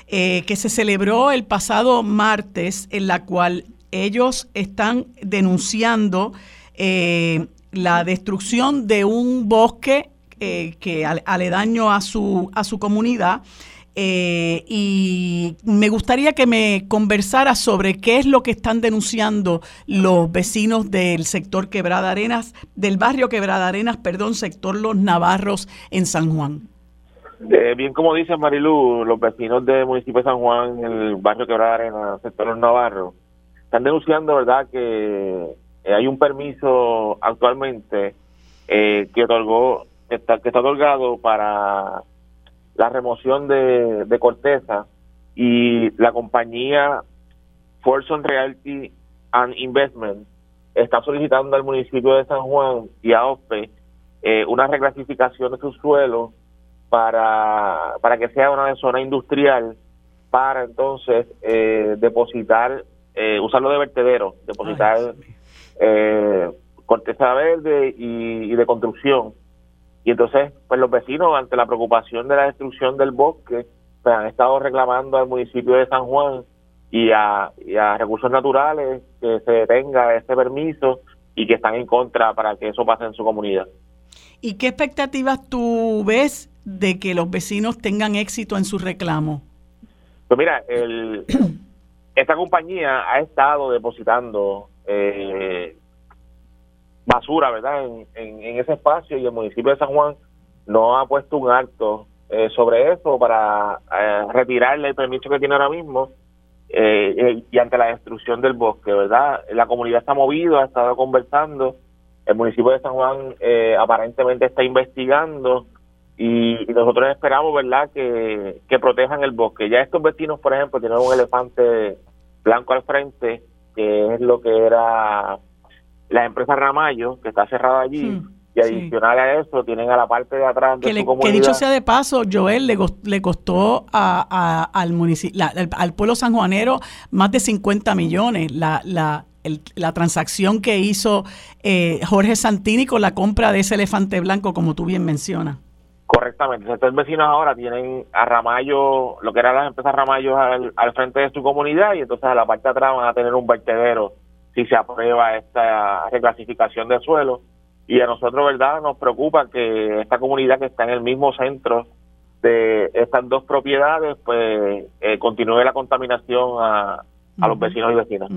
eh, que se celebró el pasado martes, en la cual ellos están denunciando eh, la destrucción de un bosque eh, que aledaño a su, a su comunidad. Eh, y me gustaría que me conversara sobre qué es lo que están denunciando los vecinos del sector Quebrada Arenas, del barrio Quebrada Arenas, perdón, sector Los Navarros en San Juan. Eh, bien como dice Marilu, los vecinos del municipio de San Juan, el barrio Quebrada Arenas, sector Los Navarros, están denunciando, ¿verdad?, que hay un permiso actualmente que otorgó que está, que está otorgado para la remoción de, de corteza y la compañía Forson Realty and Investment está solicitando al municipio de San Juan y a OSPE eh, una reclasificación de su suelo para, para que sea una zona industrial para entonces eh, depositar, eh, usarlo de vertedero, depositar eh, corteza verde y de construcción y entonces, pues los vecinos, ante la preocupación de la destrucción del bosque, pues han estado reclamando al municipio de San Juan y a, recursos naturales que se detenga ese permiso y que están en contra para que eso pase en su comunidad. ¿Y qué expectativas tú ves de que los vecinos tengan éxito en su reclamo? Pues mira, el, esta compañía ha estado depositando eh, basura, ¿verdad? En, en, ese espacio y el municipio de San Juan no ha puesto un acto eh, sobre eso para eh, retirarle el permiso que tiene ahora mismo eh, y ante la destrucción del bosque, ¿verdad? La comunidad está movida, ha estado conversando, el municipio de San Juan aparentemente está investigando y, nosotros esperamos, ¿verdad?, que, que protejan el bosque. Ya estos vecinos, por ejemplo, tienen un elefante blanco al frente, que es lo que era la empresa Ramallo, que está cerrada allí, y adicional a eso, tienen a la parte de atrás de su comunidad. Que dicho sea de paso, Joel le, le costó a, al, municipio, al, pueblo sanjuanero más de 50 millones la, la, la transacción que hizo eh, Jorge Santini con la compra de ese elefante blanco, como tú bien mencionas. Correctamente. Estos vecinos ahora tienen a Ramallo, lo que eran las empresas Ramallo al, al frente de su comunidad, y entonces a la parte de atrás van a tener un vertedero si se aprueba esta reclasificación de suelo. Y a nosotros, ¿verdad?, nos preocupa que esta comunidad que está en el mismo centro de estas dos propiedades, pues eh, continúe la contaminación a, los vecinos y vecinas.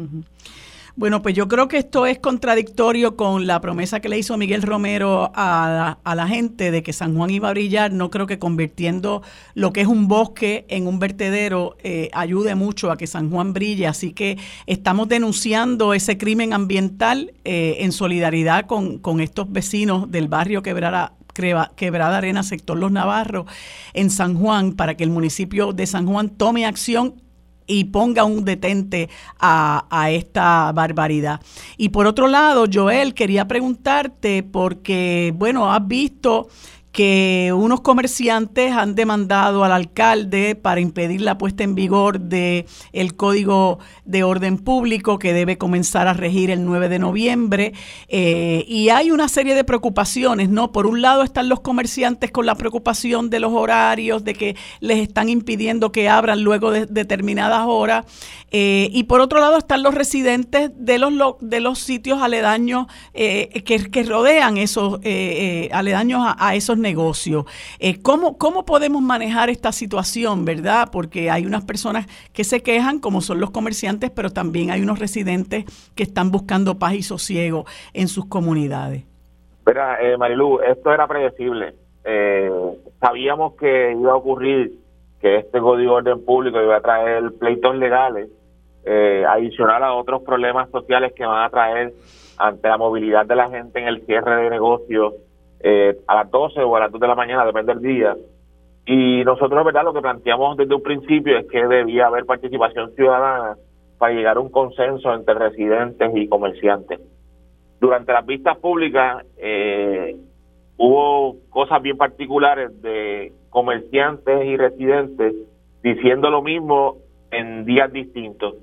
Bueno, pues yo creo que esto es contradictorio con la promesa que le hizo Miguel Romero a, la gente de que San Juan iba a brillar. No creo que convirtiendo lo que es un bosque en un vertedero eh, ayude mucho a que San Juan brille. Así que estamos denunciando ese crimen ambiental eh, en solidaridad con, con estos vecinos del barrio Quebrada, Quebrada Arena, sector Los Navarros, en San Juan, para que el municipio de San Juan tome acción y ponga un detente a, a, esta barbaridad. Y por otro lado, Joel, quería preguntarte, porque, bueno, has visto que unos comerciantes han demandado al alcalde para impedir la puesta en vigor de el Código de Orden Público que debe comenzar a regir el 9 de noviembre eh, y hay una serie de preocupaciones, ¿no? Por un lado están los comerciantes con la preocupación de los horarios, de que les están impidiendo que abran luego de determinadas horas eh, y por otro lado están los residentes de los, de los sitios aledaños eh, que, que, rodean esos aledaños a, a esos negocio. Eh, ¿cómo, ¿Cómo podemos manejar esta situación, verdad? Porque hay unas personas que se quejan, como son los comerciantes, pero también hay unos residentes que están buscando paz y sosiego en sus comunidades. Mira, eh, Marilu, esto era predecible. Eh, sabíamos que iba a ocurrir que este código de orden público iba a traer pleitos legales, eh, adicional a otros problemas sociales que van a traer ante la movilidad de la gente en el cierre de negocios eh, a las 12 o a las 2 de la mañana, depende del día. Y nosotros, ¿verdad? Lo que planteamos desde un principio es que debía haber participación ciudadana para llegar a un consenso entre residentes y comerciantes. Durante las vistas públicas eh, hubo cosas bien particulares de comerciantes y residentes diciendo lo mismo en días distintos.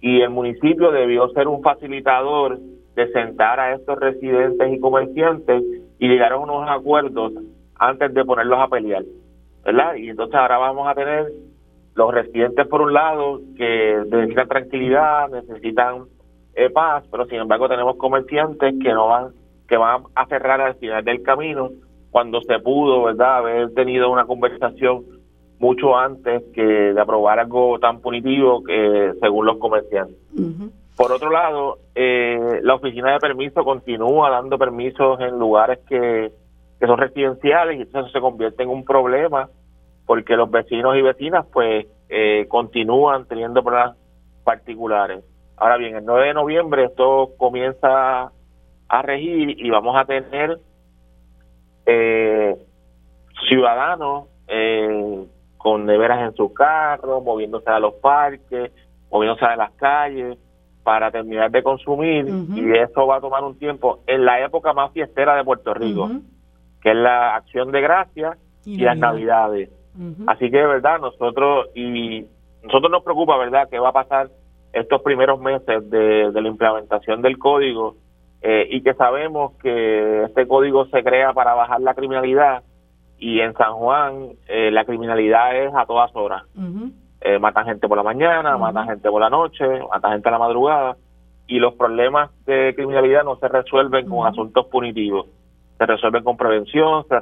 Y el municipio debió ser un facilitador de sentar a estos residentes y comerciantes y llegaron unos acuerdos antes de ponerlos a pelear, ¿verdad? Y entonces ahora vamos a tener los residentes por un lado que necesitan tranquilidad, necesitan eh, paz, pero sin embargo tenemos comerciantes que no van que van a cerrar al final del camino cuando se pudo, ¿verdad? Haber tenido una conversación mucho antes que de aprobar algo tan punitivo que según los comerciantes. Por otro lado, eh, la oficina de permiso continúa dando permisos en lugares que, son residenciales y eso se convierte en un problema porque los vecinos y vecinas pues eh, continúan teniendo problemas particulares. Ahora bien, el 9 de noviembre esto comienza a regir y vamos a tener eh, ciudadanos con neveras en sus carros, moviéndose a los parques, moviéndose a las calles, para terminar de consumir y eso va a tomar un tiempo en la época más fiestera de Puerto Rico, que es la acción de gracias y, las navidades. Así que de verdad nosotros y nosotros nos preocupa, ¿verdad?, qué va a pasar estos primeros meses de, la implementación del código eh, y que sabemos que este código se crea para bajar la criminalidad y en San Juan eh, la criminalidad es a todas horas eh, matan gente por la mañana, matan gente por la noche, matan gente a la madrugada y los problemas de criminalidad no se resuelven con asuntos punitivos. Se resuelven con prevención, se,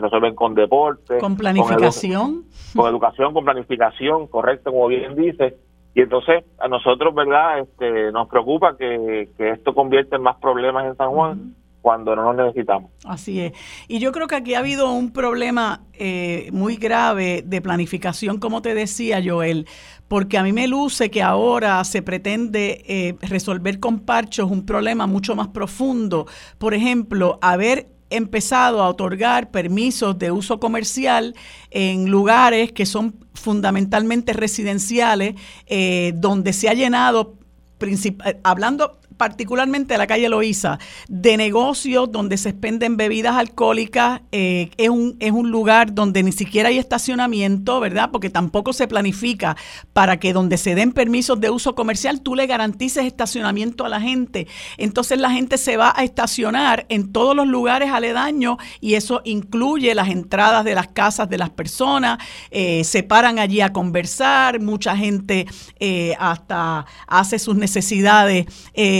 resuelven con deporte. Con planificación. Con, educación, con planificación, correcto, como bien dice. Y entonces a nosotros, ¿verdad? Este, nos preocupa que, que esto convierta en más problemas en San Juan cuando no lo necesitamos. Así es. Y yo creo que aquí ha habido un problema eh, muy grave de planificación, como te decía Joel, porque a mí me luce que ahora se pretende eh, resolver con parchos un problema mucho más profundo. Por ejemplo, haber empezado a otorgar permisos de uso comercial en lugares que son fundamentalmente residenciales, eh, donde se ha llenado, hablando particularmente la calle Loíza, de negocios donde se expenden bebidas alcohólicas, eh, es, un, es un lugar donde ni siquiera hay estacionamiento, ¿verdad? Porque tampoco se planifica para que donde se den permisos de uso comercial tú le garantices estacionamiento a la gente. Entonces la gente se va a estacionar en todos los lugares aledaños y eso incluye las entradas de las casas de las personas, eh, se paran allí a conversar, mucha gente eh, hasta hace sus necesidades.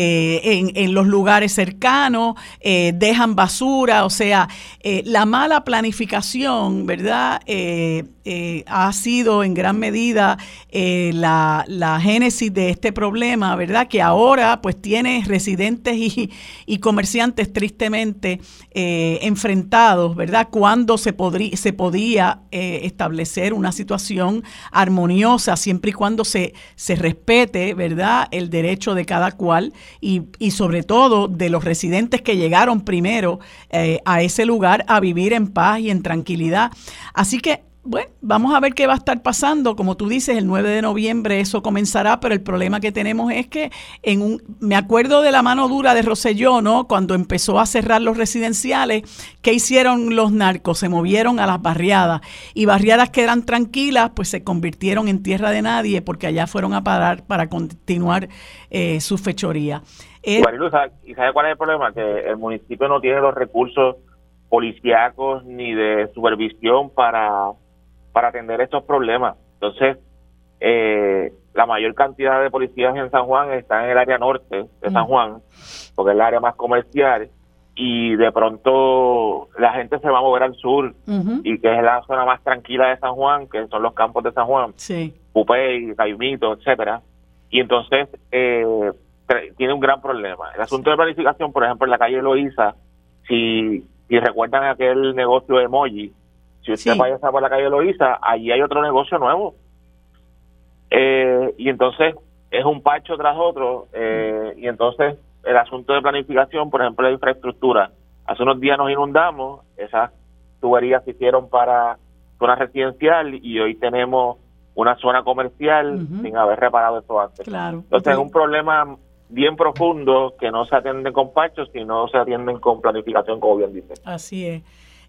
En, en, los lugares cercanos, dejan basura, o sea, la mala planificación, ¿verdad? ha sido en gran medida la, génesis de este problema, ¿verdad? Que ahora pues tiene residentes y, comerciantes tristemente enfrentados, ¿verdad? Cuando se, se podía establecer una situación armoniosa siempre y cuando se, se respete, ¿verdad?, el derecho de cada cual y, y sobre todo de los residentes que llegaron primero eh, a ese lugar a vivir en paz y en tranquilidad. Así que bueno, vamos a ver qué va a estar pasando. Como tú dices, el 9 de noviembre eso comenzará, pero el problema que tenemos es que en un, me acuerdo de la mano dura de Roselló, ¿no? Cuando empezó a cerrar los residenciales, ¿qué hicieron los narcos? Se movieron a las barriadas y barriadas que eran tranquilas, pues se convirtieron en tierra de nadie porque allá fueron a parar para continuar eh, su fechoría. Eh, ¿Y sabe cuál es el problema? Que el municipio no tiene los recursos policíacos ni de supervisión para para atender estos problemas. Entonces, eh, la mayor cantidad de policías en San Juan está en el área norte de San Juan, porque es el área más comercial, y de pronto la gente se va a mover al sur, y que es la zona más tranquila de San Juan, que son los campos de San Juan, sí. Pupey, Caimito, etcétera, y entonces eh, tiene un gran problema. El asunto de planificación, por ejemplo, en la calle Loíza, si, si recuerdan aquel negocio de Moji, si usted vaya a por la calle Loíza, allí hay otro negocio nuevo. Eh, y entonces es un pacho tras otro. Eh, y entonces el asunto de planificación, por ejemplo, la infraestructura. Hace unos días nos inundamos, esas tuberías se hicieron para zona residencial y hoy tenemos una zona comercial sin haber reparado eso antes. Claro. Entonces es un problema bien profundo que no se atiende con pachos, sino se atienden con planificación, como bien dice. Así es.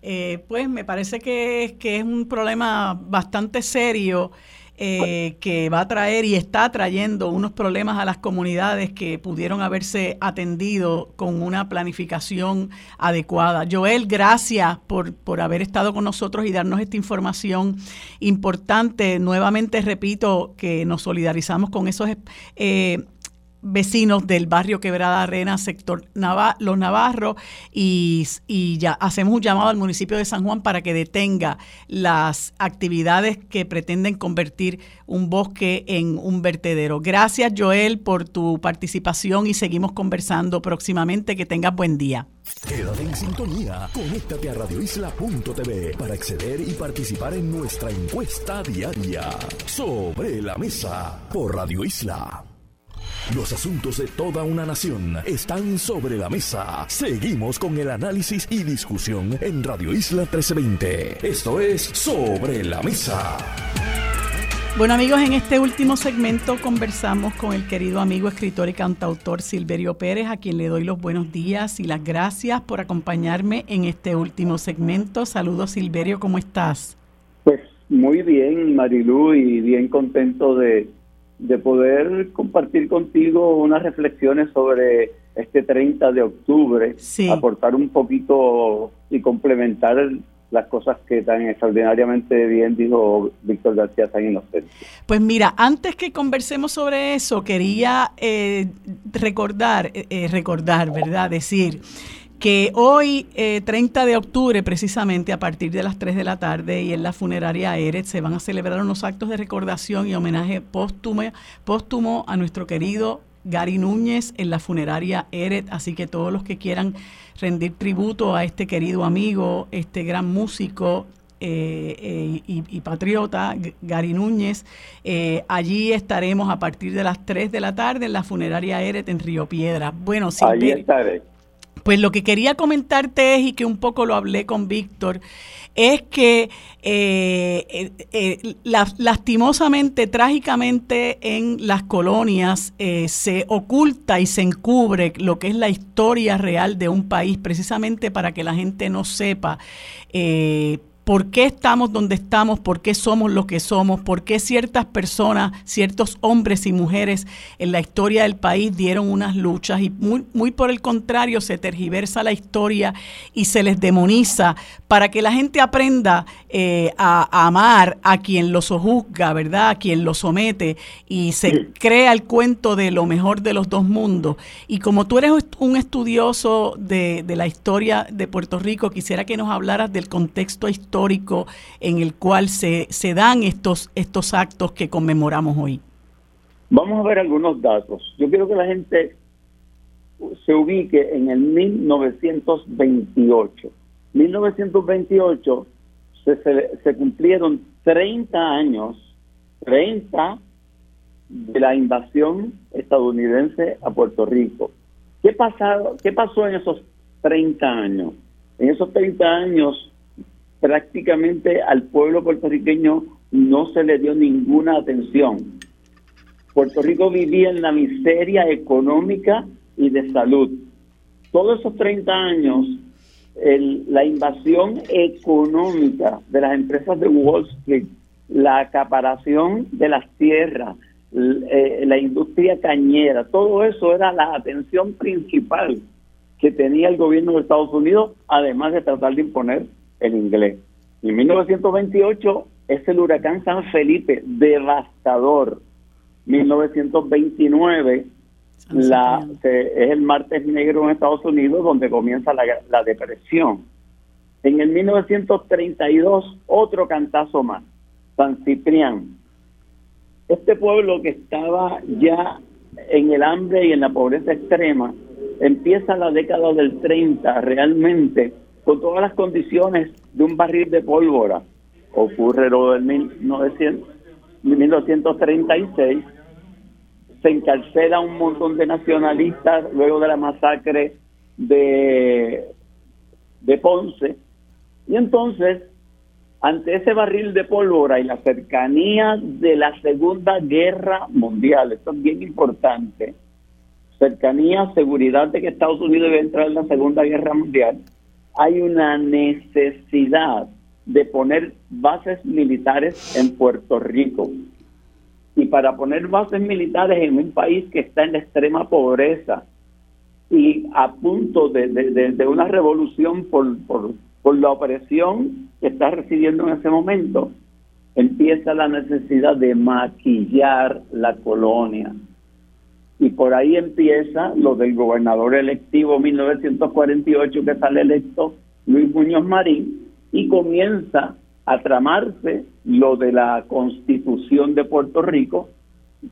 Eh, pues me parece que, que, es un problema bastante serio eh, que va a traer y está trayendo unos problemas a las comunidades que pudieron haberse atendido con una planificación adecuada. Joel, gracias por, por haber estado con nosotros y darnos esta información importante. Nuevamente repito que nos solidarizamos con esos eh, vecinos del barrio Quebrada Arena, sector Los Navarros, y, ya hacemos un llamado al municipio de San Juan para que detenga las actividades que pretenden convertir un bosque en un vertedero. Gracias, Joel, por tu participación y seguimos conversando próximamente. Que tengas buen día. Quédate en sintonía. Conéctate a radioisla.tv para acceder y participar en nuestra encuesta diaria sobre la mesa por Radio Isla. Los asuntos de toda una nación están sobre la mesa. Seguimos con el análisis y discusión en Radio Isla 1320. Esto es Sobre la Mesa. Bueno amigos, en este último segmento conversamos con el querido amigo escritor y cantautor Silverio Pérez, a quien le doy los buenos días y las gracias por acompañarme en este último segmento. Saludos Silverio, ¿cómo estás? Pues muy bien, Marilú, y bien contento de de poder compartir contigo unas reflexiones sobre este 30 de octubre, aportar un poquito y complementar las cosas que tan extraordinariamente bien dijo Víctor García San Inocente. Pues mira, antes que conversemos sobre eso, quería eh, recordar, eh, eh, recordar, ¿verdad? Decir que hoy, 30 eh, de octubre, precisamente a partir de las 3 de la tarde y en la funeraria Eret, se van a celebrar unos actos de recordación y homenaje póstumo, póstumo a nuestro querido Gary Núñez en la funeraria Eret. Así que todos los que quieran rendir tributo a este querido amigo, este gran músico, eh, eh, y, patriota, Gary Núñez. allí estaremos a partir de las 3 de la tarde en la funeraria Eret en Río Piedra. Bueno, sí. Allí estaré. Pues lo que quería comentarte es, y que un poco lo hablé con Víctor, es que eh, eh, eh, lastimosamente, trágicamente en las colonias se oculta y se encubre lo que es la historia real de un país, precisamente para que la gente no sepa por qué estamos donde estamos, por qué somos lo que somos, por qué ciertas personas, ciertos hombres y mujeres en la historia del país dieron unas luchas y muy, muy por el contrario se tergiversa la historia y se les demoniza para que la gente aprenda eh, a, amar a quien los juzga, ¿verdad? A quien los somete y se crea el cuento de lo mejor de los dos mundos. Y como tú eres un estudioso de, de la historia de Puerto Rico, quisiera que nos hablaras del contexto histórico histórico en el cual se, se dan estos, estos actos que conmemoramos hoy? Vamos a ver algunos datos. Yo quiero que la gente se ubique en el 1928. 1928 se, se, se cumplieron 30 años, 30 de la invasión estadounidense a Puerto Rico. ¿Qué, pasado, ¿Qué pasó en esos 30 años? En esos 30 años prácticamente al pueblo puertorriqueño no se le dio ninguna atención. Puerto Rico vivía en la miseria económica y de salud. Todos esos 30 años, la invasión económica de las empresas de Wall Street, la acaparación de las tierras, eh, la industria cañera, todo eso era la atención principal que tenía el gobierno de Estados Unidos, además de tratar de imponer el inglés. En 1928 es el huracán San Felipe, devastador. 1929 la, es el martes negro en Estados Unidos donde comienza la, la depresión. En el 1932 otro cantazo más, San Ciprián. Este pueblo que estaba ya en el hambre y en la pobreza extrema, empieza la década del 30 realmente con todas las condiciones de un barril de pólvora. Ocurre lo del 1936, se encarcela un montón de nacionalistas luego de la masacre de, de Ponce, y entonces, ante ese barril de pólvora y la cercanía de la Segunda Guerra Mundial, esto es bien importante, cercanía, seguridad de que Estados Unidos iba a entrar en la Segunda Guerra Mundial, hay una necesidad de poner bases militares en Puerto Rico. Y para poner bases militares en un país que está en extrema pobreza y a punto de, una revolución por, por, por la opresión que está recibiendo en ese momento, empieza la necesidad de maquillar la colonia y por ahí empieza lo del gobernador electivo 1948 que sale electo Luis Muñoz Marín y comienza a tramarse lo de la constitución de Puerto Rico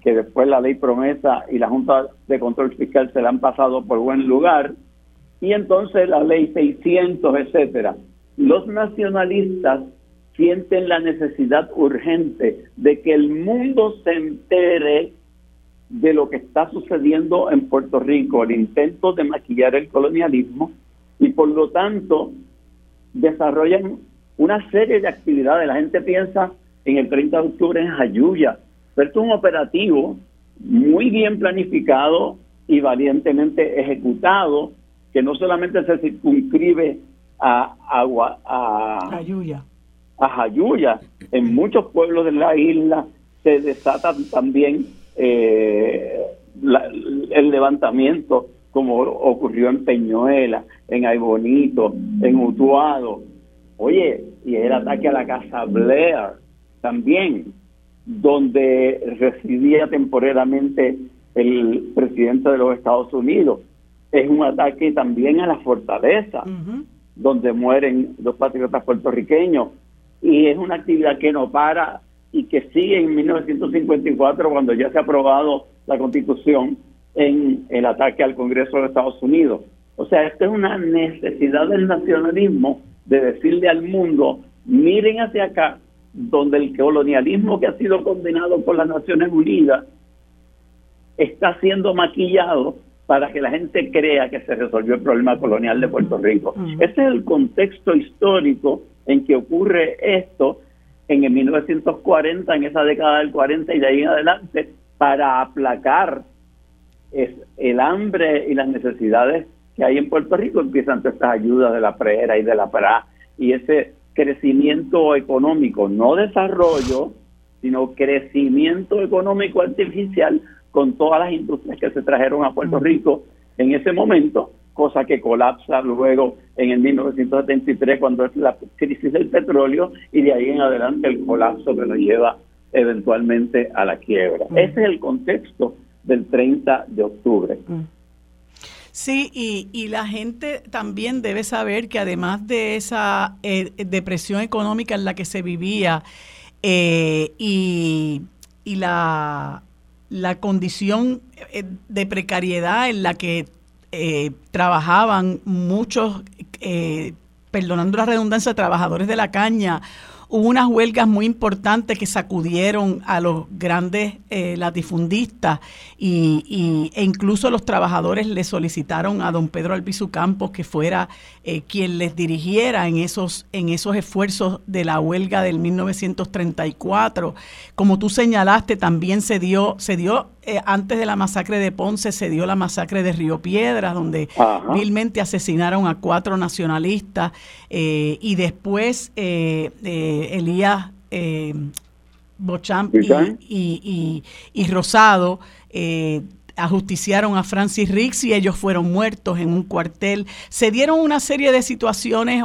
que después la ley promesa y la Junta de Control Fiscal se la han pasado por buen lugar y entonces la ley 600 etcétera. Los nacionalistas sienten la necesidad urgente de que el mundo se entere de lo que está sucediendo en Puerto Rico, el intento de maquillar el colonialismo y por lo tanto desarrollan una serie de actividades. La gente piensa en el 30 de octubre en Jayuya, pero es un operativo muy bien planificado y valientemente ejecutado, que no solamente se circunscribe a, a, a Jayuya, en muchos pueblos de la isla se desatan también eh, el levantamiento como ocurrió en Peñuela, en Aybonito, en Utuado. Oye, y el ataque a la casa Blair también, donde residía temporalmente el presidente de los Estados Unidos. Es un ataque también a la fortaleza, donde mueren los patriotas puertorriqueños. Y es una actividad que no para y que sigue en 1954 cuando ya se ha aprobado la constitución en el ataque al Congreso de Estados Unidos. O sea, esta es una necesidad del nacionalismo de decirle al mundo, miren hacia acá, donde el colonialismo que ha sido condenado por las Naciones Unidas está siendo maquillado para que la gente crea que se resolvió el problema colonial de Puerto Rico. Ese es el contexto histórico en que ocurre esto en el 1940, en esa década del 40 y de ahí en adelante, para aplacar el hambre y las necesidades que hay en Puerto Rico, empiezan todas estas ayudas de la PRERA y de la PRA y ese crecimiento económico, no desarrollo, sino crecimiento económico artificial con todas las industrias que se trajeron a Puerto Rico en ese momento, cosa que colapsa luego en el 1973 cuando es la crisis del petróleo y de ahí en adelante el colapso que nos lleva eventualmente a la quiebra. Ese es el contexto del 30 de octubre. Sí, y, y, la gente también debe saber que además de esa eh, depresión económica en la que se vivía eh, y, y la, la, condición eh, de precariedad en la que trabajaban muchos, perdonando la redundancia, trabajadores de la caña hubo unas huelgas muy importantes que sacudieron a los grandes eh, latifundistas y, e incluso los trabajadores le solicitaron a don Pedro Albizu Campos que fuera eh, quien les dirigiera en esos, en esos esfuerzos de la huelga del 1934. Como tú señalaste, también se dio, se dio eh, antes de la masacre de Ponce se dio la masacre de Río Piedras, donde vilmente asesinaron a cuatro nacionalistas eh, y después eh, Elías Bochamp y, y, Rosado ajusticiaron a Francis Riggs y ellos fueron muertos en un cuartel. Se dieron una serie de situaciones,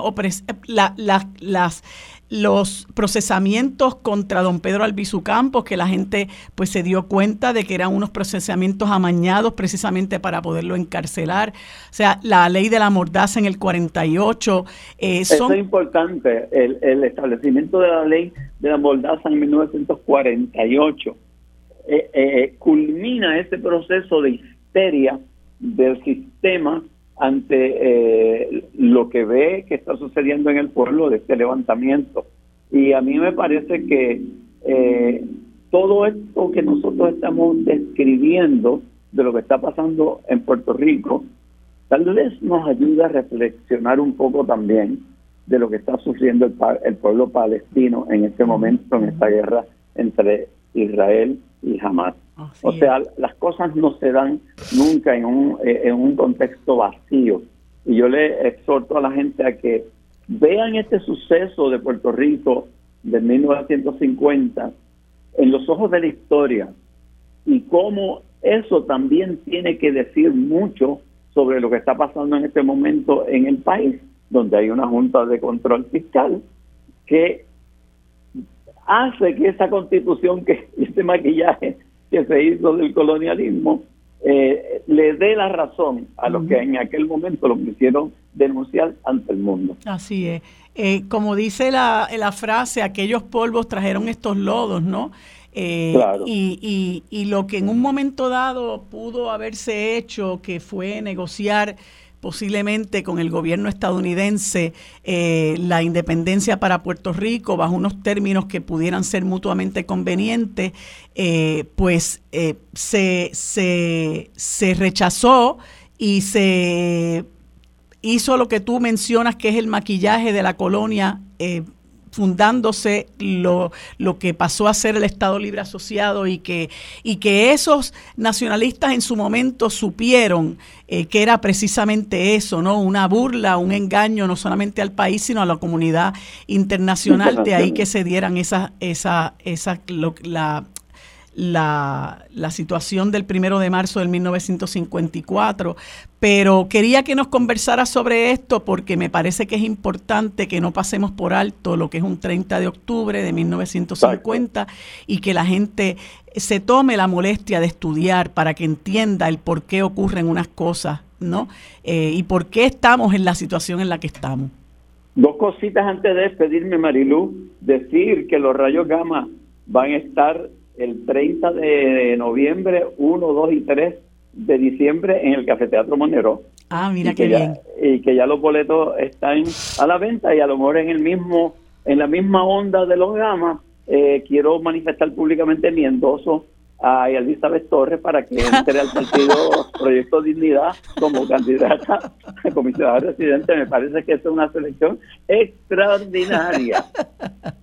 la, las los procesamientos contra don Pedro Albizu Campos, que la gente pues se dio cuenta de que eran unos procesamientos amañados precisamente para poderlo encarcelar. O sea, la ley de la mordaza en el 48. Eh, son... es importante, el, el, establecimiento de la ley de la mordaza en 1948 eh, eh, culmina ese proceso de histeria del sistema ante eh, lo que ve que está sucediendo en el pueblo de este levantamiento. Y a mí me parece que eh, todo esto que nosotros estamos describiendo de lo que está pasando en Puerto Rico, tal vez nos ayuda a reflexionar un poco también de lo que está sufriendo el, el pueblo palestino en este momento, en esta guerra entre Israel y Hamas o sea, las cosas no se dan nunca en un, eh, en un contexto vacío. Y yo le exhorto a la gente a que vean este suceso de Puerto Rico de 1950 en los ojos de la historia y cómo eso también tiene que decir mucho sobre lo que está pasando en este momento en el país, donde hay una Junta de Control Fiscal que hace que esa constitución, que este maquillaje que se hizo del colonialismo eh, le dé la razón a los que en aquel momento lo quisieron denunciar ante el mundo. Así es. Eh, como dice la, la, frase, aquellos polvos trajeron estos lodos, ¿no? Eh, y, y, y lo que en un momento dado pudo haberse hecho, que fue negociar posiblemente con el gobierno estadounidense eh, la independencia para Puerto Rico bajo unos términos que pudieran ser mutuamente convenientes, eh, pues eh, se, se, se rechazó y se hizo lo que tú mencionas que es el maquillaje de la colonia fundándose lo, lo, que pasó a ser el Estado Libre Asociado y que, y que esos nacionalistas en su momento supieron eh, que era precisamente eso, ¿no? Una burla, un engaño no solamente al país, sino a la comunidad internacional, de ahí que se dieran esa, esa, esa, la, la, la, situación del primero de marzo del 1954, pero quería que nos conversara sobre esto porque me parece que es importante que no pasemos por alto lo que es un 30 de octubre de 1950 y que la gente se tome la molestia de estudiar para que entienda el por qué ocurren unas cosas, ¿no? Eh, y por qué estamos en la situación en la que estamos. Dos cositas antes de despedirme, Marilú. Decir que los rayos gamma van a estar el 30 de noviembre, 1, 2 y 3 de diciembre en el Cafeteatro Monero. Ah, mira qué bien. y que ya los boletos están a la venta y a lo mejor en el mismo en la misma onda de los gamas eh, quiero manifestar públicamente mi endoso a Elizabeth Torres para que entre al partido Proyecto Dignidad como candidata a comisionada residente. Me parece que es una selección extraordinaria.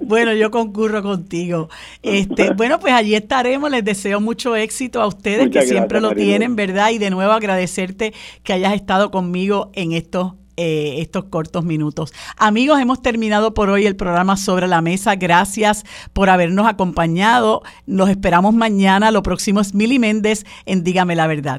Bueno, yo concurro contigo. Este, bueno, pues allí estaremos. Les deseo mucho éxito a ustedes que siempre lo tienen, ¿verdad? Y de nuevo agradecerte que hayas estado conmigo en estos eh, estos cortos minutos. Amigos, hemos terminado por hoy el programa Sobre la Mesa. Gracias por habernos acompañado. Los esperamos mañana. Lo próximo es Mili Méndez en Dígame la Verdad.